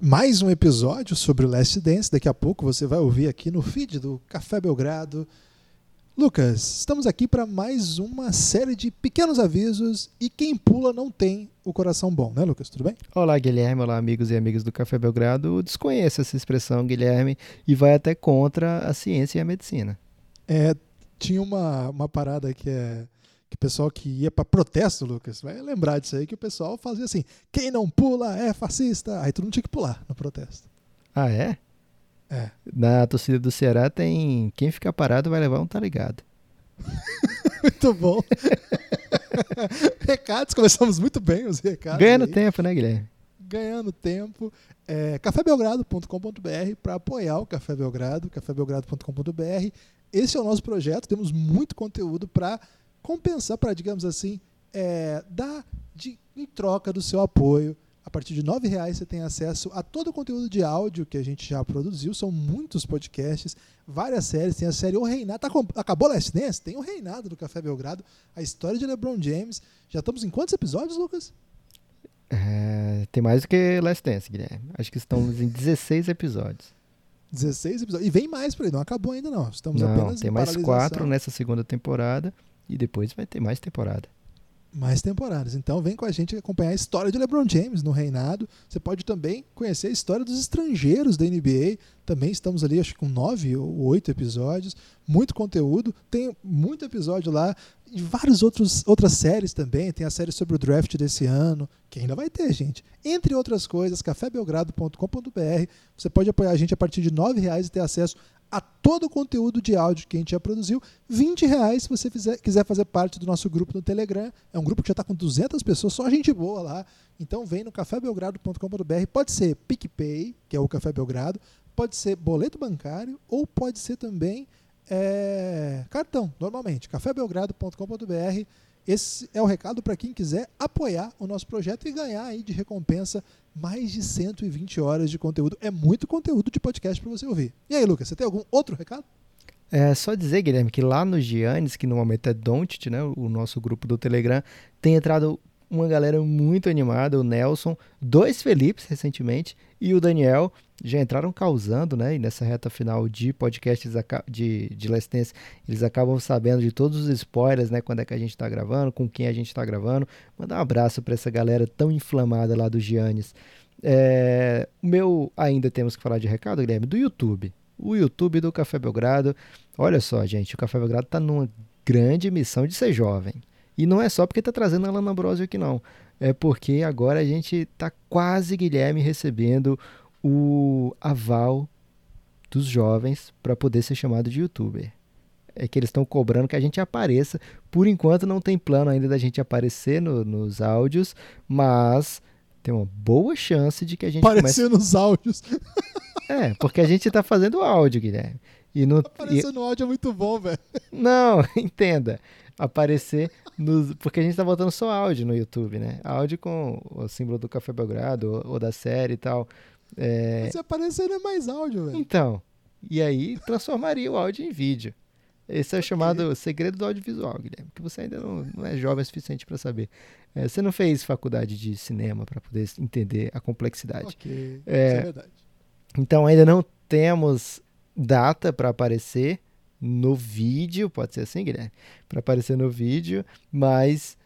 mais um episódio sobre o Last Dance. Daqui a pouco você vai ouvir aqui no feed do Café Belgrado. Lucas, estamos aqui para mais uma série de pequenos avisos e quem pula não tem o coração bom, né, Lucas? Tudo bem? Olá, Guilherme. Olá, amigos e amigas do Café Belgrado. Desconheço essa expressão, Guilherme, e vai até contra a ciência e a medicina. É, tinha uma, uma parada que é que o pessoal que ia para protesto, Lucas, vai lembrar disso aí, que o pessoal fazia assim: quem não pula é fascista. Aí todo mundo tinha que pular no protesto. Ah, é? É. Na torcida do Ceará tem quem ficar parado vai levar um tá ligado. muito bom. recados, começamos muito bem os recados. Ganhando aí. tempo, né, Guilherme? Ganhando tempo. É, cafébelgrado.com.br para apoiar o Café Belgrado, cafébelgrado.com.br. Esse é o nosso projeto, temos muito conteúdo para compensar, para, digamos assim, é, dar de, em troca do seu apoio. A partir de R$ reais você tem acesso a todo o conteúdo de áudio que a gente já produziu. São muitos podcasts, várias séries. Tem a série O Reinado. Tá, acabou Last Dance? Tem o Reinado do Café Belgrado. A história de LeBron James. Já estamos em quantos episódios, Lucas? É, tem mais do que Last Dance, Guilherme. Acho que estamos em 16 episódios. 16 episódios. E vem mais por aí. Não acabou ainda, não. Estamos não, apenas tem mais quatro nessa segunda temporada. E depois vai ter mais temporada. Mais temporadas. Então vem com a gente acompanhar a história de LeBron James no reinado. Você pode também conhecer a história dos estrangeiros da NBA. Também estamos ali, acho que com nove ou oito episódios. Muito conteúdo. Tem muito episódio lá. E várias outros, outras séries também. Tem a série sobre o draft desse ano, que ainda vai ter, gente. Entre outras coisas, cafébelgrado.com.br. Você pode apoiar a gente a partir de R$ reais e ter acesso a todo o conteúdo de áudio que a gente já produziu. 20 reais se você fizer, quiser fazer parte do nosso grupo no Telegram. É um grupo que já está com 200 pessoas, só gente boa lá. Então vem no cafébelgrado.com.br. Pode ser PicPay, que é o Café Belgrado, pode ser boleto bancário ou pode ser também é, cartão, normalmente. cafébelgrado.com.br. Esse é o recado para quem quiser apoiar o nosso projeto e ganhar aí de recompensa mais de 120 horas de conteúdo. É muito conteúdo de podcast para você ouvir. E aí, Lucas, você tem algum outro recado? É só dizer, Guilherme, que lá no Giannis, que no momento é Don't, né, o nosso grupo do Telegram, tem entrado uma galera muito animada, o Nelson, dois Felipes recentemente e o Daniel já entraram causando, né? E nessa reta final de podcasts de, de Last Dance, eles acabam sabendo de todos os spoilers, né? Quando é que a gente está gravando, com quem a gente está gravando. Mandar um abraço para essa galera tão inflamada lá do Giannis. É, o meu, ainda temos que falar de recado, Guilherme, do YouTube. O YouTube do Café Belgrado. Olha só, gente, o Café Belgrado está numa grande missão de ser jovem. E não é só porque está trazendo a Lana Ambrosio aqui, não. É porque agora a gente está quase, Guilherme, recebendo o aval dos jovens para poder ser chamado de youtuber. É que eles estão cobrando que a gente apareça. Por enquanto não tem plano ainda da gente aparecer no, nos áudios, mas tem uma boa chance de que a gente aparecer comece... nos áudios. É, porque a gente está fazendo áudio, Guilherme. E no, Aparecer e... no áudio é muito bom, velho. Não, entenda aparecer nos. Porque a gente tá botando só áudio no YouTube, né? Áudio com o símbolo do Café Belgrado ou, ou da série e tal. É... Mas se aparecer é mais áudio, velho. Então. E aí transformaria o áudio em vídeo. Esse é o chamado segredo do audiovisual, Guilherme, que você ainda não, não é jovem o suficiente para saber. É, você não fez faculdade de cinema para poder entender a complexidade. Ok, é, é verdade. Então ainda não temos data para aparecer, no vídeo, pode ser assim, Guilherme, para aparecer no vídeo, mas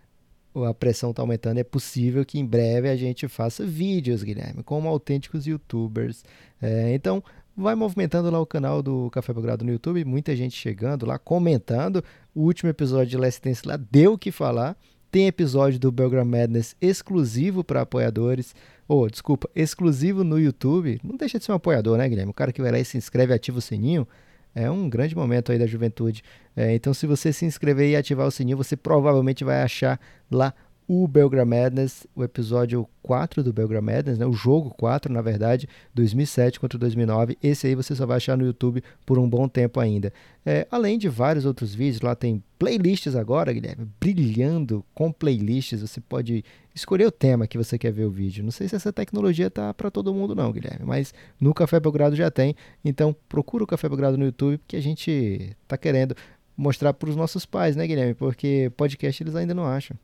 a pressão está aumentando. É possível que em breve a gente faça vídeos, Guilherme, como autênticos youtubers. É, então, vai movimentando lá o canal do Café Belgrado no YouTube, muita gente chegando lá, comentando. O último episódio de Last Dance lá deu o que falar. Tem episódio do Belgram Madness exclusivo para apoiadores. Ou, oh, desculpa, exclusivo no YouTube. Não deixa de ser um apoiador, né, Guilherme? O cara que vai lá e se inscreve ativa o sininho é um grande momento aí da juventude. É, então, se você se inscrever e ativar o sininho, você provavelmente vai achar lá o Belgram Madness, o episódio 4 do Belgram Madness, né? o jogo 4, na verdade, 2007 contra 2009. Esse aí você só vai achar no YouTube por um bom tempo ainda. É, além de vários outros vídeos, lá tem playlists agora, Guilherme, brilhando com playlists. Você pode escolher o tema que você quer ver o vídeo. Não sei se essa tecnologia tá para todo mundo não, Guilherme, mas no Café Belgrado já tem. Então procura o Café Belgrado no YouTube, porque a gente tá querendo mostrar para os nossos pais, né, Guilherme? Porque podcast eles ainda não acham.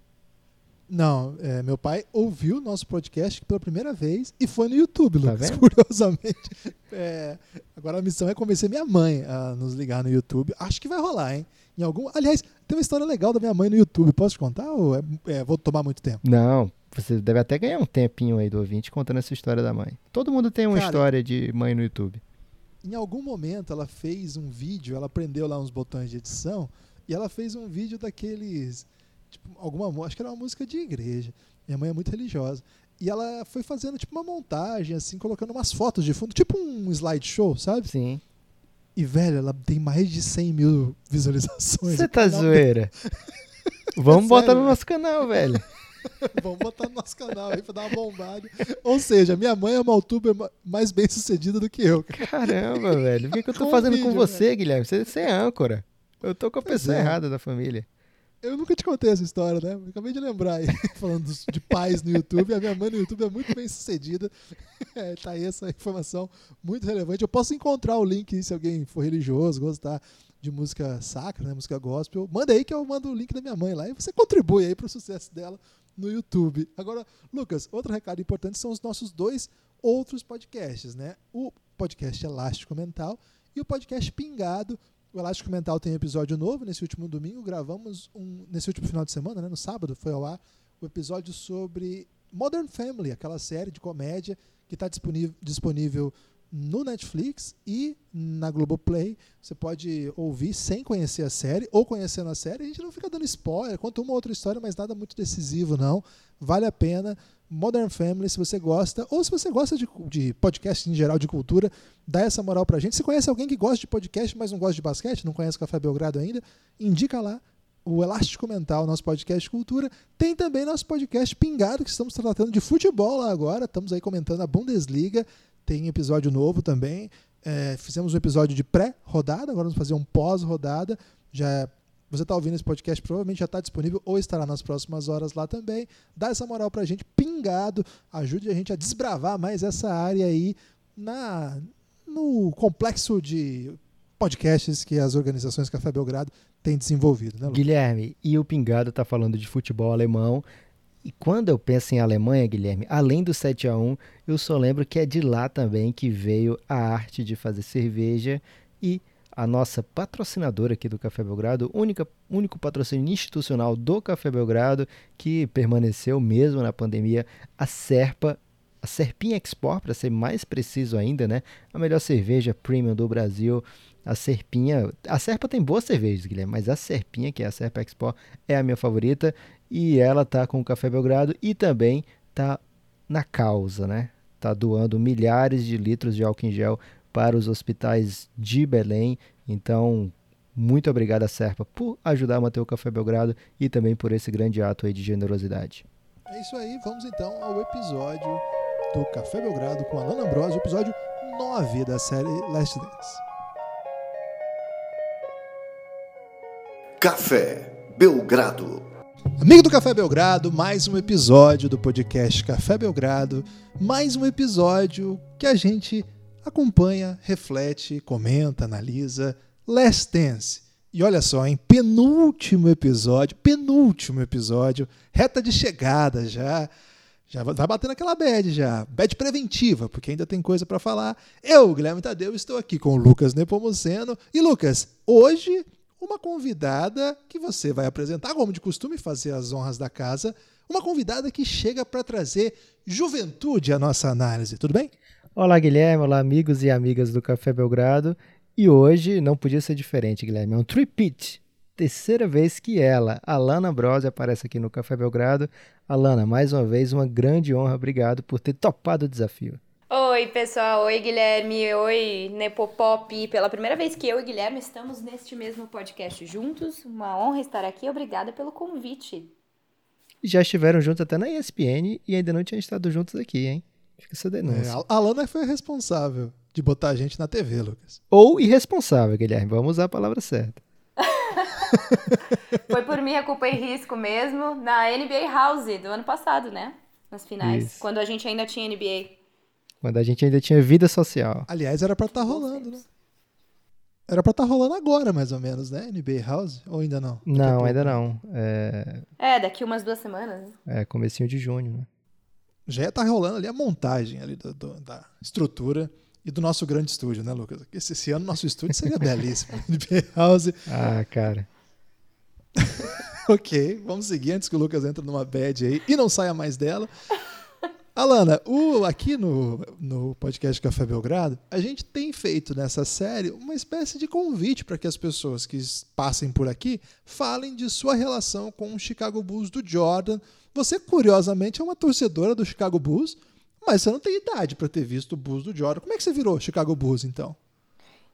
Não, é, meu pai ouviu o nosso podcast pela primeira vez e foi no YouTube, Tá Lucas, vendo? curiosamente. É, agora a missão é convencer minha mãe a nos ligar no YouTube. Acho que vai rolar, hein? Em algum... Aliás, tem uma história legal da minha mãe no YouTube. Posso te contar ou é- é, vou tomar muito tempo? Não, você deve até ganhar um tempinho aí do ouvinte contando essa história da mãe. Todo mundo tem uma Cara, história de mãe no YouTube. Em algum momento ela fez um vídeo, ela aprendeu lá uns botões de edição e ela fez um vídeo daqueles, tipo, alguma, acho que era uma música de igreja. Minha mãe é muito religiosa. E ela foi fazendo tipo uma montagem assim, colocando umas fotos de fundo, tipo um slideshow, sabe? Sim. E velho, ela tem mais de 100 mil visualizações. Você tá zoeira. Vamos botar sério, no nosso canal, velho. Vamos botar no nosso canal aí pra dar uma bombada. Ou seja, minha mãe é uma youtuber ma- mais bem sucedida do que eu. cara. Caramba, velho. O que, que eu tô Com fazendo com vídeo, você, Guilherme? Você, você é âncora. Eu tô com a Pois pessoa é. errada da família. Eu nunca te contei essa história, né? Acabei de lembrar aí, falando de pais no YouTube. A minha mãe no YouTube é muito bem sucedida. É, tá aí essa informação muito relevante. Eu posso encontrar o link se alguém for religioso, gostar de música sacra, né? Música gospel. Manda aí que eu mando o link da minha mãe lá e você contribui aí pro sucesso dela no YouTube. Agora, Lucas, outro recado importante são os nossos dois outros podcasts, né? O podcast Elástico Mental e o podcast Pingado. O Elástico Mental tem episódio novo. Nesse último domingo gravamos um. Nesse último final de semana, né? No sábado, foi ao ar o episódio sobre Modern Family, aquela série de comédia que está disponível, disponível no Netflix e na Globoplay. Você pode ouvir sem conhecer a série ou conhecendo a série. A gente não fica dando spoiler, conta uma outra história, mas nada muito decisivo, não. Vale a pena. Modern Family, se você gosta, ou se você gosta de, de podcast em geral, de cultura, dá essa moral pra gente. Se conhece alguém que gosta de podcast, mas não gosta de basquete, não conhece o Café Belgrado ainda, indica lá o Elástico Mental, nosso podcast de cultura. Tem também nosso podcast Pingado, que estamos tratando de futebol lá agora. Estamos aí comentando a Bundesliga. Tem episódio novo também. É, fizemos um episódio de pré-rodada, agora vamos fazer um pós-rodada. Já você está ouvindo esse podcast, provavelmente já está disponível ou estará nas próximas horas lá também. Dá essa moral pra gente, pingado. Ajude a gente a desbravar mais essa área aí na, no complexo de podcasts que as organizações Café Belgrado têm desenvolvido, né? Guilherme, e o Pingado tá falando de futebol alemão. E quando eu penso em Alemanha, Guilherme, além do 7 a 1 eu só lembro que é de lá também que veio a arte de fazer cerveja e a nossa patrocinadora aqui do Café Belgrado, única, único patrocínio institucional do Café Belgrado, que permaneceu mesmo na pandemia, a Serpa, a Serpinha Export, para ser mais preciso ainda, né? A melhor cerveja premium do Brasil. A Serpinha, a Serpa tem boas cervejas, Guilherme, mas a Serpinha, que é a Serpa Export, é a minha favorita e ela tá com o Café Belgrado e também tá na causa, né? Tá doando milhares de litros de álcool em gel para os hospitais de Belém. Então, muito obrigado a Serpa por ajudar a manter o Café Belgrado e também por esse grande ato aí de generosidade. É isso aí, vamos então ao episódio do Café Belgrado com Alana Ambrosio, episódio 9 da série Last Dance. Café Belgrado. Amigo do Café Belgrado, mais um episódio do podcast Café Belgrado, mais um episódio que a gente acompanha, reflete, comenta, analisa Last Dance. E olha só, em penúltimo episódio, penúltimo episódio, reta de chegada já. Já vai batendo aquela bad já, bad preventiva, porque ainda tem coisa para falar. Eu, Guilherme Tadeu, estou aqui com o Lucas Nepomuceno. E Lucas, hoje uma convidada que você vai apresentar, como de costume, fazer as honras da casa. Uma convidada que chega para trazer juventude à nossa análise, tudo bem? Olá, Guilherme. Olá, amigos e amigas do Café Belgrado. E hoje não podia ser diferente, Guilherme. É um tripit. Terceira vez que ela, Alana Ambrose, aparece aqui no Café Belgrado. Alana, mais uma vez, uma grande honra. Obrigado por ter topado o desafio. Oi, pessoal. Oi, Guilherme. Oi, Nepopop. Pela primeira vez que eu e Guilherme estamos neste mesmo podcast juntos. Uma honra estar aqui. Obrigada pelo convite. Já estiveram juntos até na ESPN e ainda não tinham estado juntos aqui, hein? Fica essa denúncia. É, a Alana foi a responsável de botar a gente na TV, Lucas. Ou irresponsável, Guilherme. Vamos usar a palavra certa. Foi por minha culpa e risco mesmo na NBA House do ano passado, né? Nas finais. Isso. Quando a gente ainda tinha NBA. Quando a gente ainda tinha vida social. Aliás, era para estar rolando, né? Era pra estar tá rolando agora, mais ou menos, né? NBA House? Ou ainda não? Daqui não, ainda não. É... é, daqui umas duas semanas. Né? É, comecinho de junho, né? Já tá rolando ali a montagem ali do, do, da estrutura e do nosso grande estúdio, né, Lucas? Esse, esse ano nosso estúdio seria belíssimo. NBA House. Ah, cara. ok, vamos seguir antes que o Lucas entre numa bad aí e não saia mais dela. Alana, o, aqui no, no podcast Café Belgrado, a gente tem feito nessa série uma espécie de convite para que as pessoas que passem por aqui falem de sua relação com o Chicago Bulls do Jordan. Você, curiosamente, é uma torcedora do Chicago Bulls, mas você não tem idade para ter visto o Bulls do Jordan. Como é que você virou Chicago Bulls, então?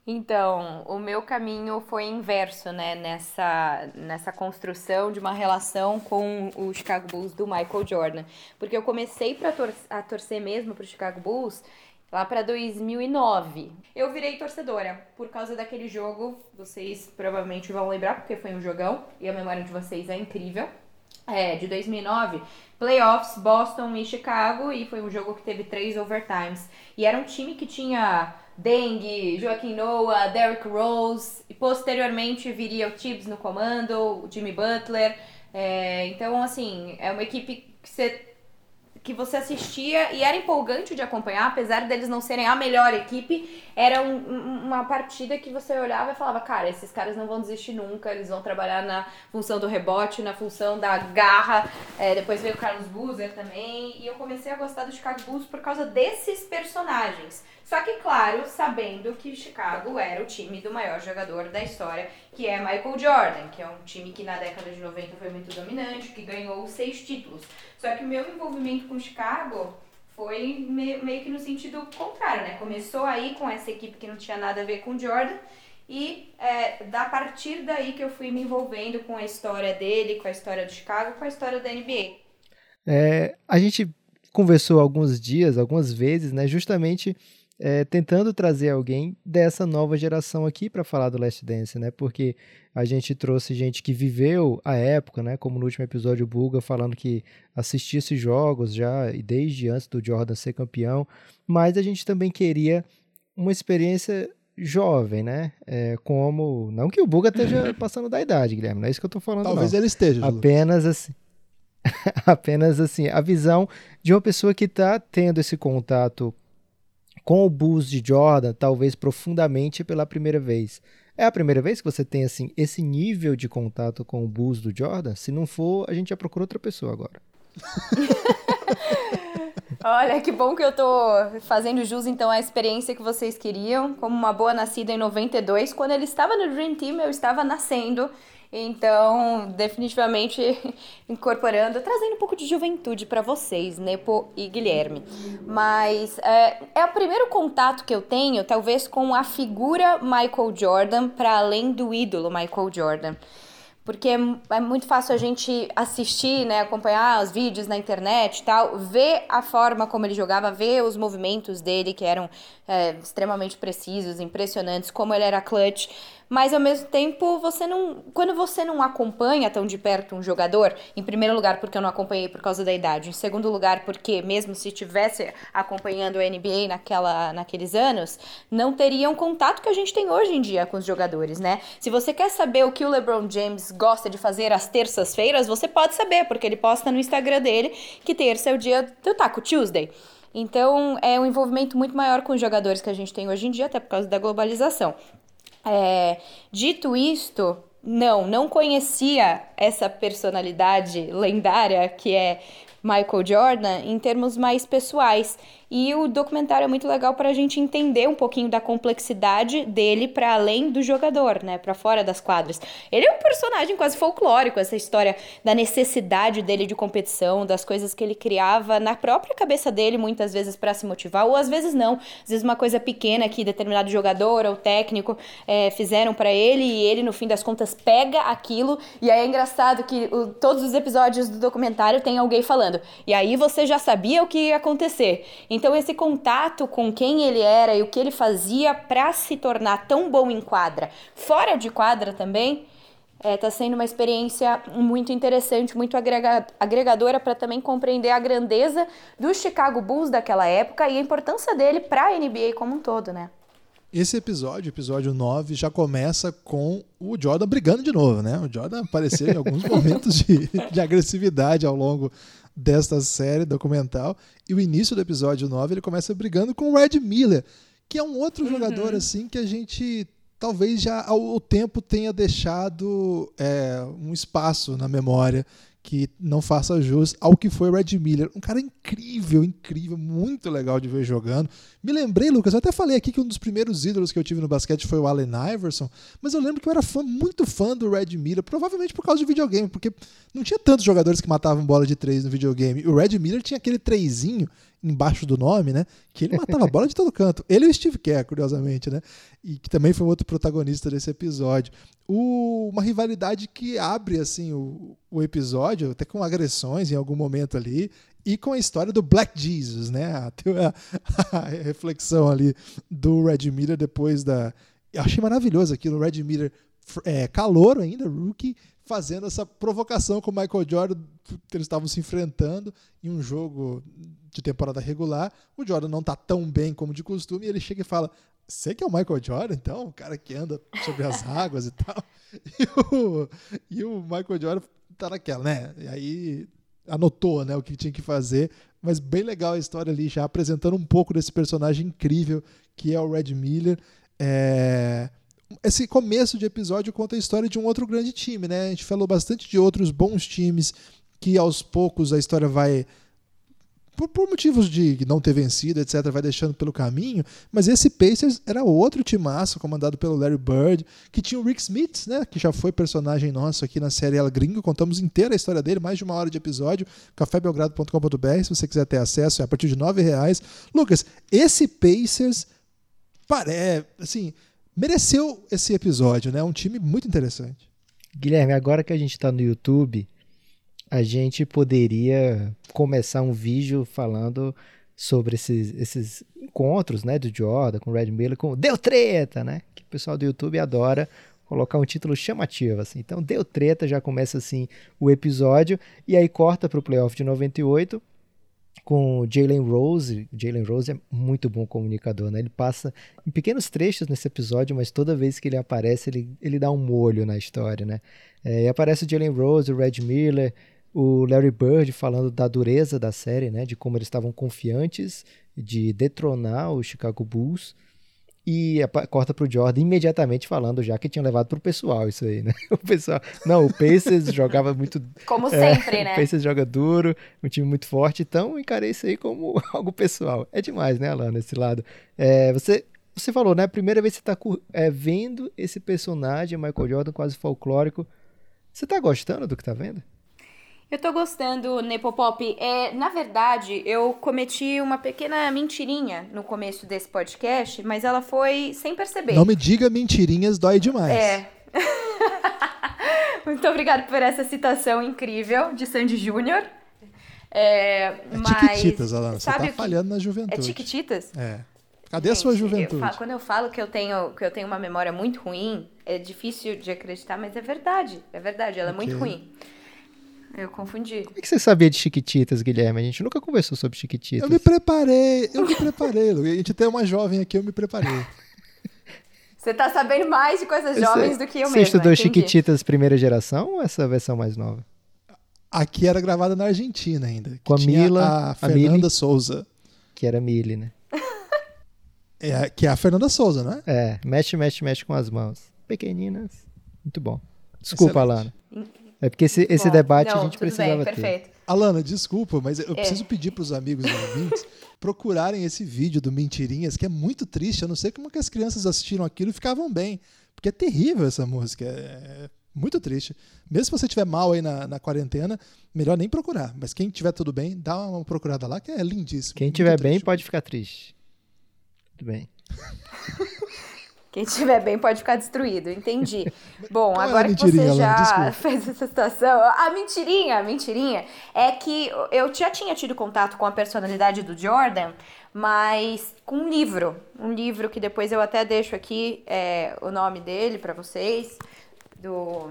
Então, o meu caminho foi inverso, né, nessa, nessa construção de uma relação com o Chicago Bulls do Michael Jordan. Porque eu comecei pra tor a torcer mesmo pro Chicago Bulls lá para 2009. Eu virei torcedora por causa daquele jogo, vocês provavelmente vão lembrar, porque foi um jogão e a memória de vocês é incrível. É, de 2009, playoffs, Boston e Chicago, e foi um jogo que teve três overtimes. E era um time que tinha Deng, Joaquim Noah, Derrick Rose, e posteriormente viria o Tibbs no comando, o Jimmy Butler. É, então, assim, é uma equipe que você que você assistia e era empolgante de acompanhar, apesar deles não serem a melhor equipe, era um, uma partida que você olhava e falava, cara, esses caras não vão desistir nunca, eles vão trabalhar na função do rebote, na função da garra. É, depois veio o Carlos Boozer também, e eu comecei a gostar do Chicago Bulls por causa desses personagens. Só que, claro, sabendo que Chicago era o time do maior jogador da história, que é Michael Jordan, que é um time que na década de 90 foi muito dominante, que ganhou seis títulos. Só que o meu envolvimento com Chicago foi meio, que no sentido contrário, né? Começou aí com essa equipe que não tinha nada a ver com Jordan, e é, da partir daí que eu fui me envolvendo com a história dele, com a história do Chicago, com a história da NBA. É, a gente conversou alguns dias, algumas vezes, né, justamente é, tentando trazer alguém dessa nova geração aqui para falar do Last Dance, né? Porque a gente trouxe gente que viveu a época, né? Como no último episódio o Buga falando que assistia esses jogos já e desde antes do Jordan ser campeão, mas a gente também queria uma experiência jovem, né? É, como não que o Buga esteja passando da idade, Guilherme, não é isso que eu estou falando. Talvez não. ele esteja. Apenas assim. apenas assim, a visão de uma pessoa que está tendo esse contato com o Bulls de Jordan, talvez profundamente pela primeira vez. É a primeira vez que você tem assim esse nível de contato com o Bulls do Jordan? Se não for, a gente já procura outra pessoa agora. Olha, que bom que eu tô fazendo jus então à experiência que vocês queriam. Como uma boa nascida em 92, quando ele estava no Dream Team, eu estava nascendo então, definitivamente incorporando, trazendo um pouco de juventude para vocês, Nepo e Guilherme. Mas é, é o primeiro contato que eu tenho, talvez, com a figura Michael Jordan, para além do ídolo Michael Jordan porque é, é muito fácil a gente assistir, né, acompanhar os vídeos na internet e tal, ver a forma como ele jogava, ver os movimentos dele que eram é, extremamente precisos, impressionantes, como ele era clutch mas ao mesmo tempo você não. Quando você não acompanha tão de perto um jogador, em primeiro lugar, porque eu não acompanhei por causa da idade, em segundo lugar, porque mesmo se estivesse acompanhando a NBA naquela, naqueles anos, não teria um contato que a gente tem hoje em dia com os jogadores, né? Se você quer saber o que o LeBron James gosta de fazer às terças-feiras, você pode saber, porque ele posta no Instagram dele que terça é o dia do Taco Tuesday. Então, é um envolvimento muito maior com os jogadores que a gente tem hoje em dia, até por causa da globalização. É, dito isto, não, não conhecia essa personalidade lendária que é Michael Jordan em termos mais pessoais. E o documentário é muito legal para a gente entender um pouquinho da complexidade dele para além do jogador, né? Para fora das quadras. Ele é um personagem quase folclórico, essa história da necessidade dele de competição, das coisas que ele criava na própria cabeça dele, muitas vezes para se motivar, ou às vezes não. Às vezes uma coisa pequena que determinado jogador ou técnico é, fizeram para ele e ele, no fim das contas, pega aquilo. E aí é engraçado que o, todos os episódios do documentário tem alguém falando. E aí você já sabia o que ia acontecer. Então, esse contato com quem ele era e o que ele fazia para se tornar tão bom em quadra, fora de quadra também, está é, tá sendo uma experiência muito interessante, muito agregadora para também compreender a grandeza do Chicago Bulls daquela época e a importância dele para a NBA como um todo, né? Esse episódio, episódio 9, já começa com o Jordan brigando de novo, né? O Jordan apareceu em alguns momentos de, de agressividade ao longo desta série documental. E o início do episódio 9 ele começa brigando com o Red Miller, que é um outro uhum. jogador assim que a gente talvez já ao tempo tenha deixado é, um espaço na memória que não faça jus ao que foi o Red Miller. Um cara incrível, incrível, muito legal de ver jogando. Me lembrei, Lucas, eu até falei aqui que um dos primeiros ídolos que eu tive no basquete foi o Allen Iverson, mas eu lembro que eu era fã, muito fã do Red Miller, provavelmente por causa de videogame, porque não tinha tantos jogadores que matavam bola de três no videogame. O Red Miller tinha aquele trezinho embaixo do nome, né? Que ele matava bola de todo canto. Ele e o Steve Kerr, curiosamente, né? E que também foi outro protagonista desse episódio. O, uma rivalidade que abre, assim, o, o episódio, até com agressões em algum momento ali, e com a história do Black Jesus, né? A, a, a reflexão ali do Red Miller depois da. Eu achei maravilhoso aquilo, o Red Miller é, calor ainda, rookie, fazendo essa provocação com o Michael Jordan. Eles estavam se enfrentando em um jogo de temporada regular. O Jordan não está tão bem como de costume e ele chega e fala: Você que é o Michael Jordan, então? O cara que anda sobre as águas e tal. E o, e o Michael Jordan tá naquela, né? E aí anotou né, o que tinha que fazer. Mas bem legal a história ali, já apresentando um pouco desse personagem incrível que é o Red Miller. É esse começo de episódio conta a história de um outro grande time, né? A gente falou bastante de outros bons times que aos poucos a história vai por, por, motivos de não ter vencido, etc., vai deixando pelo caminho. Mas esse Pacers era outro timaço, comandado pelo Larry Bird, que tinha o Rick Smith, né, que já foi personagem nosso aqui na série El Gringo. Contamos inteira a história dele, mais de uma hora de episódio. cafébelgrado.com.br, se você quiser ter acesso, é a partir de nove reais. Lucas, esse Pacers, parece, assim, mereceu esse episódio, né? Um time muito interessante. Guilherme, agora que a gente está no YouTube, a gente poderia começar um vídeo falando sobre esses, esses encontros, né, do Jordan com o Red Miller, com Deu Treta, né? Que o pessoal do YouTube adora colocar um título chamativo, assim. Então, Deu Treta, já começa assim o episódio, e aí corta para o playoff de 98, com Jalen Rose. Jalen Rose é muito bom comunicador, né? Ele passa em pequenos trechos nesse episódio, mas toda vez que ele aparece, ele, ele dá um molho na história, né? É, e aparece o Jalen Rose, o Red Miller, o Larry Bird falando da dureza da série, né? De como eles estavam confiantes de detronar o Chicago Bulls e corta pro Jordan imediatamente falando já que tinha levado pro pessoal isso aí, né? O pessoal, não, o Pacers jogava muito como é, sempre, né? O Pacers joga duro, um time muito forte, então encarei isso aí como algo pessoal. É demais, né, Alana, esse lado. É, você você falou, né? A primeira vez que você tá é, vendo esse personagem, Michael Jordan, quase folclórico. Você tá gostando do que tá vendo? Eu tô gostando, Nepopop. É, na verdade, eu cometi uma pequena mentirinha no começo desse podcast, mas ela foi sem perceber. Não me diga mentirinhas, dói demais. É. Muito obrigada por essa citação incrível de Sandy Júnior. É, é mas, tiquititas, Alana. Você tá falhando na juventude. É tiquititas? É. Cadê Gente, a sua juventude? Eu quando eu falo que eu, tenho, que eu tenho uma memória muito ruim, é difícil de acreditar, mas é verdade. É verdade, ela okay. é muito ruim. Eu confundi. Como é que você sabia de Chiquititas, Guilherme? A gente nunca conversou sobre Chiquititas. Eu me preparei, eu me preparei. A gente tem uma jovem aqui, eu me preparei. Você tá sabendo mais de coisas jovens do que eu você mesma. Você estudou entendi. Chiquititas primeira geração ou essa versão mais nova? Aqui era gravada na Argentina ainda. Com a Mila. A Fernanda Mili, Souza. Que era Mili, né? É, que é a Fernanda Souza, né? É, mexe, mexe, mexe com as mãos. Pequeninas. Muito bom. Desculpa, Excelente. Alana. É porque esse, esse debate Não, a gente precisava bem, perfeito. ter. Alana, desculpa, mas eu é. preciso pedir para os amigos e ouvintes procurarem esse vídeo do Mentirinhas, que é muito triste. Eu não sei como que as crianças assistiram aquilo e ficavam bem. Porque é terrível essa música. É, é muito triste. Mesmo se você estiver mal aí na, na quarentena, melhor nem procurar. Mas quem tiver tudo bem, dá uma procurada lá, que é lindíssimo. Quem tiver bem pode ficar triste. Tudo bem. Quem estiver bem pode ficar destruído, entendi. Bom, Qual agora que você já fez essa situação. A mentirinha, a mentirinha é que eu já tinha tido contato com a personalidade do Jordan, mas com um livro. Um livro que depois eu até deixo aqui é, o nome dele para vocês. Do,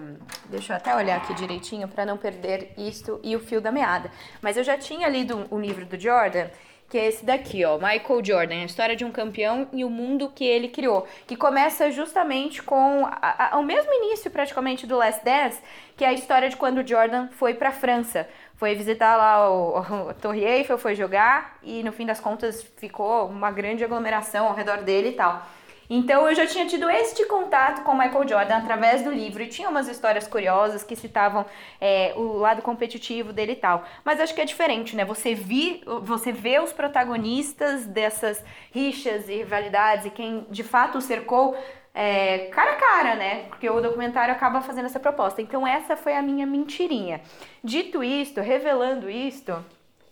deixa eu até olhar aqui direitinho para não perder isto e o fio da meada. Mas eu já tinha lido um, um livro do Jordan que é esse daqui, ó, Michael Jordan, a história de um campeão e o mundo que ele criou, que começa justamente com a, a, o mesmo início praticamente do Last Dance, que é a história de quando o Jordan foi para França, foi visitar lá o, o Torre Eiffel, foi jogar e no fim das contas ficou uma grande aglomeração ao redor dele e tal. Então eu já tinha tido este contato com Michael Jordan através do livro e tinha umas histórias curiosas que citavam é, o lado competitivo dele e tal. Mas acho que é diferente, né? Você, vi, você vê os protagonistas dessas rixas e rivalidades e quem de fato o cercou é, cara a cara, né? Porque o documentário acaba fazendo essa proposta. Então essa foi a minha mentirinha. Dito isto, revelando isto,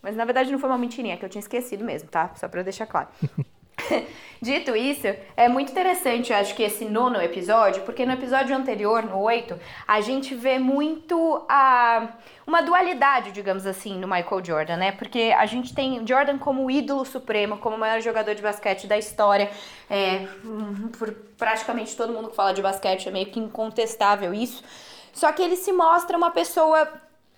mas na verdade não foi uma mentirinha, que eu tinha esquecido mesmo, tá? Só eu deixar claro. Dito isso, é muito interessante, eu acho que esse nono episódio, porque no episódio anterior, no 8, a gente vê muito a uma dualidade, digamos assim, no Michael Jordan, né? Porque a gente tem Jordan como ídolo supremo, como o maior jogador de basquete da história. É, por praticamente todo mundo que fala de basquete é meio que incontestável isso. Só que ele se mostra uma pessoa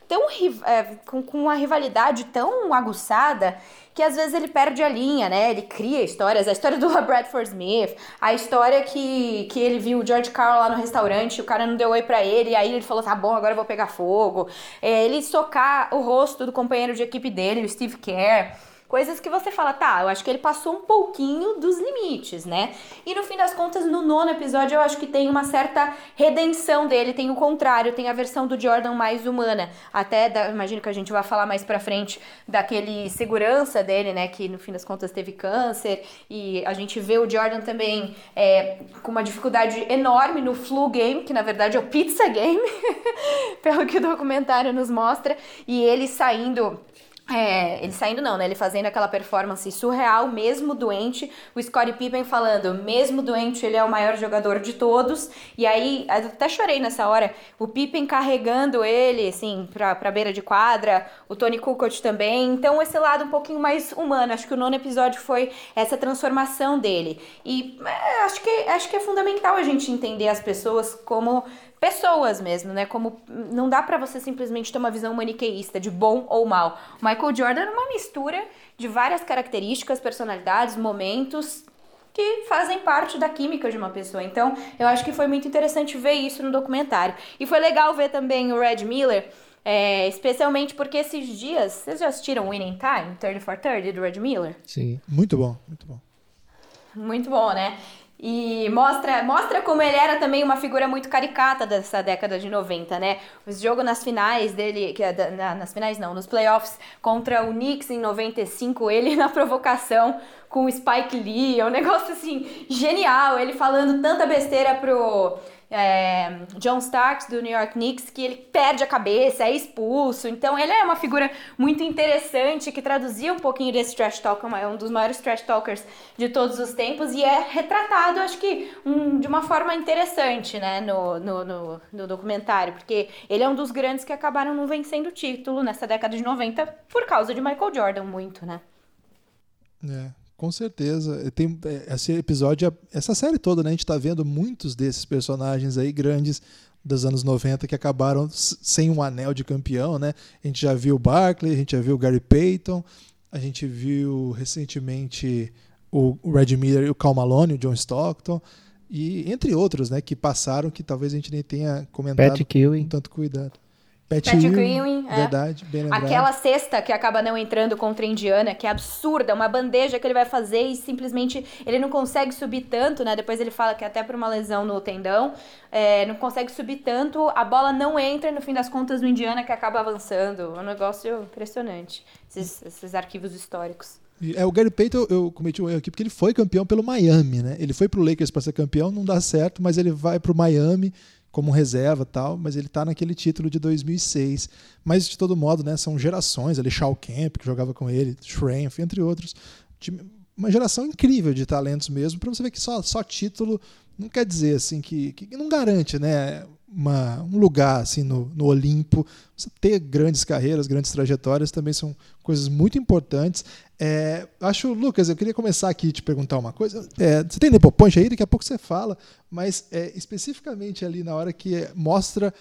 tão é, com, com uma rivalidade tão aguçada que às vezes ele perde a linha, né? Ele cria histórias, a história do Bradford Smith, a história que, que ele viu o George Carl lá no restaurante, o cara não deu oi para ele, e aí ele falou: tá bom, agora eu vou pegar fogo. É, ele socar o rosto do companheiro de equipe dele, o Steve Kerr. Coisas que você fala, tá, eu acho que ele passou um pouquinho dos limites, né? E no fim das contas, no nono episódio, eu acho que tem uma certa redenção dele, tem o contrário, tem a versão do Jordan mais humana. Até, da, imagino que a gente vai falar mais pra frente daquele segurança dele, né? Que no fim das contas teve câncer. E a gente vê o Jordan também é, com uma dificuldade enorme no flu game, que na verdade é o pizza game, pelo que o documentário nos mostra. E ele saindo é, ele saindo não, né? Ele fazendo aquela performance surreal, mesmo doente. O Scottie Pippen falando, mesmo doente, ele é o maior jogador de todos. E aí, até chorei nessa hora. O Pippen carregando ele, assim, pra, pra beira de quadra. O Tony Kukoc também. Então, esse lado um pouquinho mais humano. Acho que o nono episódio foi essa transformação dele. E é, acho, que, acho que é fundamental a gente entender as pessoas como pessoas mesmo, né? Como não dá para você simplesmente ter uma visão maniqueísta de bom ou mal. O Michael Jordan é uma mistura de várias características, personalidades, momentos que fazem parte da química de uma pessoa. Então, eu acho que foi muito interessante ver isso no documentário. E foi legal ver também o Red Miller, é, especialmente porque esses dias. Vocês já assistiram Winning Time, 30 for 30, do Red Miller? Sim. Muito bom, muito bom. Muito bom, né? E mostra, mostra como ele era também uma figura muito caricata dessa década de 90, né? O jogo nas finais dele, que é nas finais não, nos playoffs contra o Knicks em 95, ele na provocação com o Spike Lee, é um negócio assim genial, ele falando tanta besteira pro é, John Starks do New York Knicks, que ele perde a cabeça, é expulso. Então ele é uma figura muito interessante que traduzia um pouquinho desse trash talk, é um dos maiores trash talkers de todos os tempos e é retratado, acho que um, de uma forma interessante, né, no, no, no, no, documentário, porque ele é um dos grandes que acabaram não vencendo o título nessa década de 90 por causa de Michael Jordan, muito, né? É, com certeza. Tem é, esse episódio, essa série toda, né? A gente está vendo muitos desses personagens aí grandes dos anos 90 que acabaram sem um anel de campeão, né? A gente já viu o Barkley, a gente já viu o Gary Payton, a gente viu recentemente o Red Miller e o Cal Malone, o John Stockton, e entre outros, né, que passaram que talvez a gente nem tenha comentado com tanto cuidado. Pat, Ewing, é. Verdade, bem lembrado. Aquela cesta que acaba não entrando contra a Indiana, que é absurda, uma bandeja que ele vai fazer e simplesmente ele não consegue subir tanto, né? Depois ele fala que é até por uma lesão no tendão, é, não consegue subir tanto, a bola não entra, no fim das contas, no Indiana que acaba avançando. Um negócio impressionante, esses, esses arquivos históricos. É, o Gary Payton, eu cometi um erro aqui, porque ele foi campeão pelo Miami, né? Ele foi pro Lakers para ser campeão, não dá certo, mas ele vai pro Miami como reserva tal, mas ele está naquele título de 2006. Mas de todo modo, né, são gerações ali, Shaw Camp, que jogava com ele, Schrenf, entre outros, uma geração incrível de talentos mesmo, para você ver que só, só título não quer dizer assim que, que não garante, né, uma, um lugar assim no, no Olimpo. Você ter grandes carreiras, grandes trajetórias também são coisas muito importantes. É, acho, Lucas, eu queria começar aqui te perguntar uma coisa. É, você tem Nepoponte aí? Daqui a pouco você fala, mas é, especificamente ali na hora que mostra,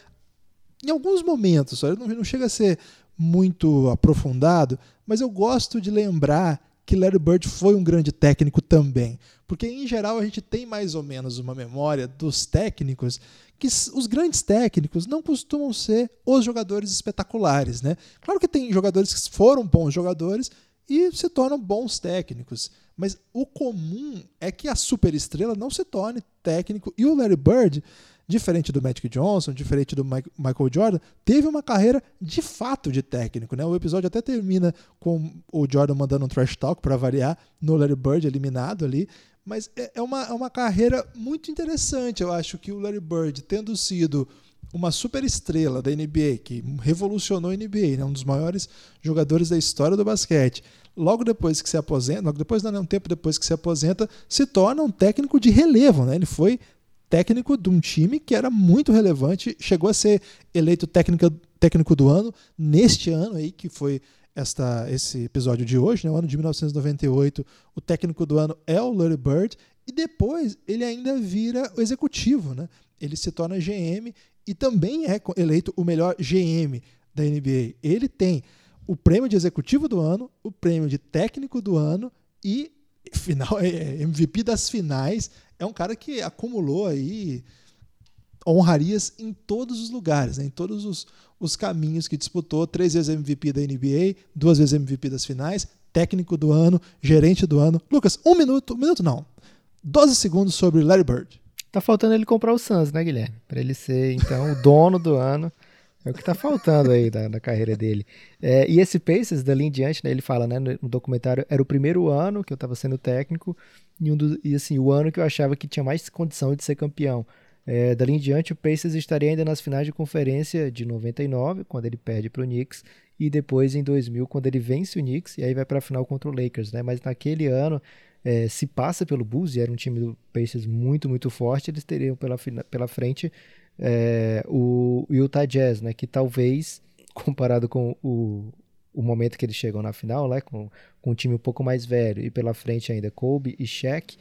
em alguns momentos, não, não chega a ser muito aprofundado, mas eu gosto de lembrar que Larry Bird foi um grande técnico também. Porque, em geral, a gente tem mais ou menos uma memória dos técnicos que os grandes técnicos não costumam ser os jogadores espetaculares. Né? Claro que tem jogadores que foram bons jogadores e se tornam bons técnicos. Mas o comum é que a superestrela não se torne técnico. E o Larry Bird, diferente do Magic Johnson, diferente do Michael Jordan, teve uma carreira de fato de técnico. Né? O episódio até termina com o Jordan mandando um trash talk para variar no Larry Bird eliminado ali. Mas é, é uma, é uma carreira muito interessante. Eu acho que o Larry Bird, tendo sido uma super estrela da NBA, que revolucionou a NBA, né? um dos maiores jogadores da história do basquete, logo depois que se aposenta, logo depois não, um tempo depois que se aposenta, se torna um técnico de relevo. Né? Ele foi técnico de um time que era muito relevante, chegou a ser eleito técnico, técnico do ano neste ano aí, que foi esta, esse episódio de hoje, né, o ano de 1998, o técnico do ano é o Larry Bird, e depois ele ainda vira o executivo, né? Ele se torna GM e também é eleito o melhor GM da NBA. Ele tem o prêmio de executivo do ano, o prêmio de técnico do ano e final é, MVP das finais. É um cara que acumulou aí honrarias em todos os lugares, né? em todos os, os caminhos que disputou, três vezes MVP da NBA, duas vezes MVP das finais, técnico do ano, gerente do ano. Lucas, um minuto, um minuto não, 12 segundos sobre Larry Bird. Tá faltando ele comprar o Suns, né, Guilherme? Para ele ser, então, o dono do ano. É o que tá faltando aí da, da carreira dele. É, e esse Pacers, dali em diante, né, ele fala né, no documentário, era o primeiro ano que eu estava sendo técnico e, um do, e assim, o ano que eu achava que tinha mais condição de ser campeão. É, dali em diante, o Pacers estaria ainda nas finais de conferência de 99, quando ele perde para o Knicks, e depois em 2000, quando ele vence o Knicks, e aí vai para a final contra o Lakers. Né? Mas naquele ano, é, se passa pelo Bulls, e era um time do Pacers muito, muito forte, eles teriam pela, pela frente é, o Utah Jazz, né? que talvez, comparado com o, o momento que eles chegam na final, né? com, com um time um pouco mais velho, e pela frente ainda Kobe e Shaq,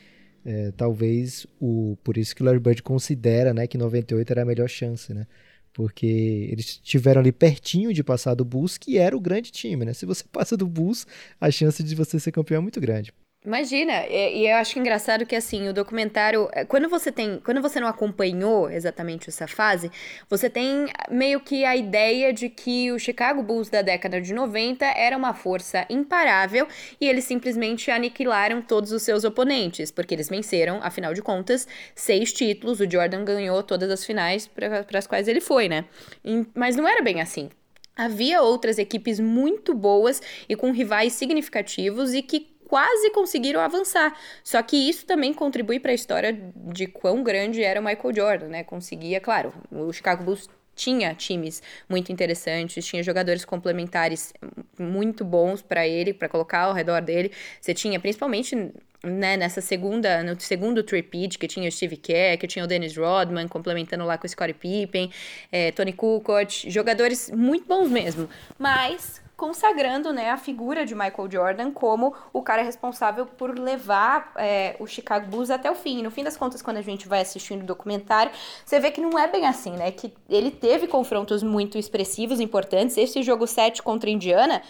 é, talvez o por isso que o Larry Bird considera né, que 98 era a melhor chance, né? Porque eles estiveram ali pertinho de passar do Bulls, que era o grande time, né? Se você passa do Bulls, a chance de você ser campeão é muito grande. Imagina, e, eu acho engraçado que assim, o documentário, é, quando você tem, quando você não acompanhou exatamente essa fase, você tem meio que a ideia de que o Chicago Bulls da década de 90 era uma força imparável e eles simplesmente aniquilaram todos os seus oponentes, porque eles venceram, afinal de contas, seis títulos, o Jordan ganhou todas as finais para as quais ele foi, né? E, mas não era bem assim. Havia outras equipes muito boas e com rivais significativos e que quase conseguiram avançar. Só que isso também contribui para a história de quão grande era o Michael Jordan, né? Conseguia, claro, o Chicago Bulls tinha times muito interessantes, tinha jogadores complementares muito bons para ele, para colocar ao redor dele. Você tinha principalmente né, nessa segunda, no segundo tripit, que tinha o Steve Kerr, que tinha o Dennis Rodman, complementando lá com o Scottie Pippen, é, Tony Kukoc, jogadores muito bons mesmo. Mas consagrando né, a figura de Michael Jordan como o cara responsável por levar é, o Chicago Bulls até o fim. E no fim das contas, quando a gente vai assistindo o documentário, você vê que não é bem assim, né? Que ele teve confrontos muito expressivos, importantes. Esse jogo 7 contra Indiana,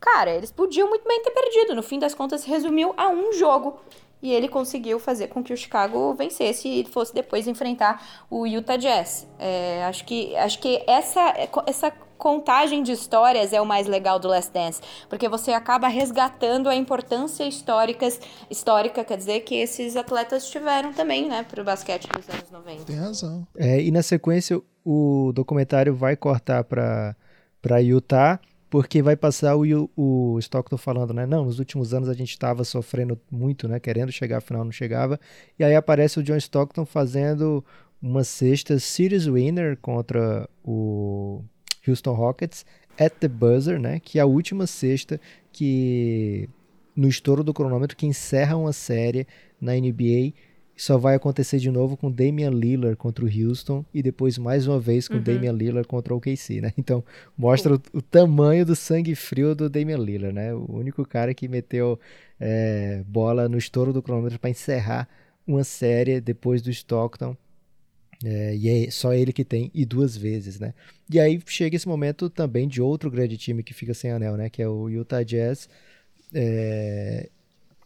cara, eles podiam muito bem ter perdido. No fim das contas, resumiu a um jogo e ele conseguiu fazer com que o Chicago vencesse e fosse depois enfrentar o Utah Jazz. É, acho que, acho que essa, essa contagem de histórias é o mais legal do Last Dance, porque você acaba resgatando a importância histórica, histórica quer dizer, que esses atletas tiveram também, né, para o basquete dos anos 90. Tem razão. É, e na sequência, o documentário vai cortar para Utah porque vai passar o, o Stockton falando, né? Não, nos últimos anos a gente estava sofrendo muito, né? Querendo chegar à final, não chegava. E aí aparece o John Stockton fazendo uma sexta series winner contra o Houston Rockets at the buzzer, né? Que é a última sexta que no estouro do cronômetro que encerra uma série na NBA só vai acontecer de novo com Damian Lillard contra o Houston e depois mais uma vez com uhum. Damian Lillard contra o OKC, né? Então, mostra o, o, tamanho do sangue frio do Damian Lillard, né? O único cara que meteu é, bola no estouro do cronômetro para encerrar uma série depois do Stockton. É, e é só ele que tem, e duas vezes, né? E aí chega esse momento também de outro grande time que fica sem anel, né? Que é o Utah Jazz. É,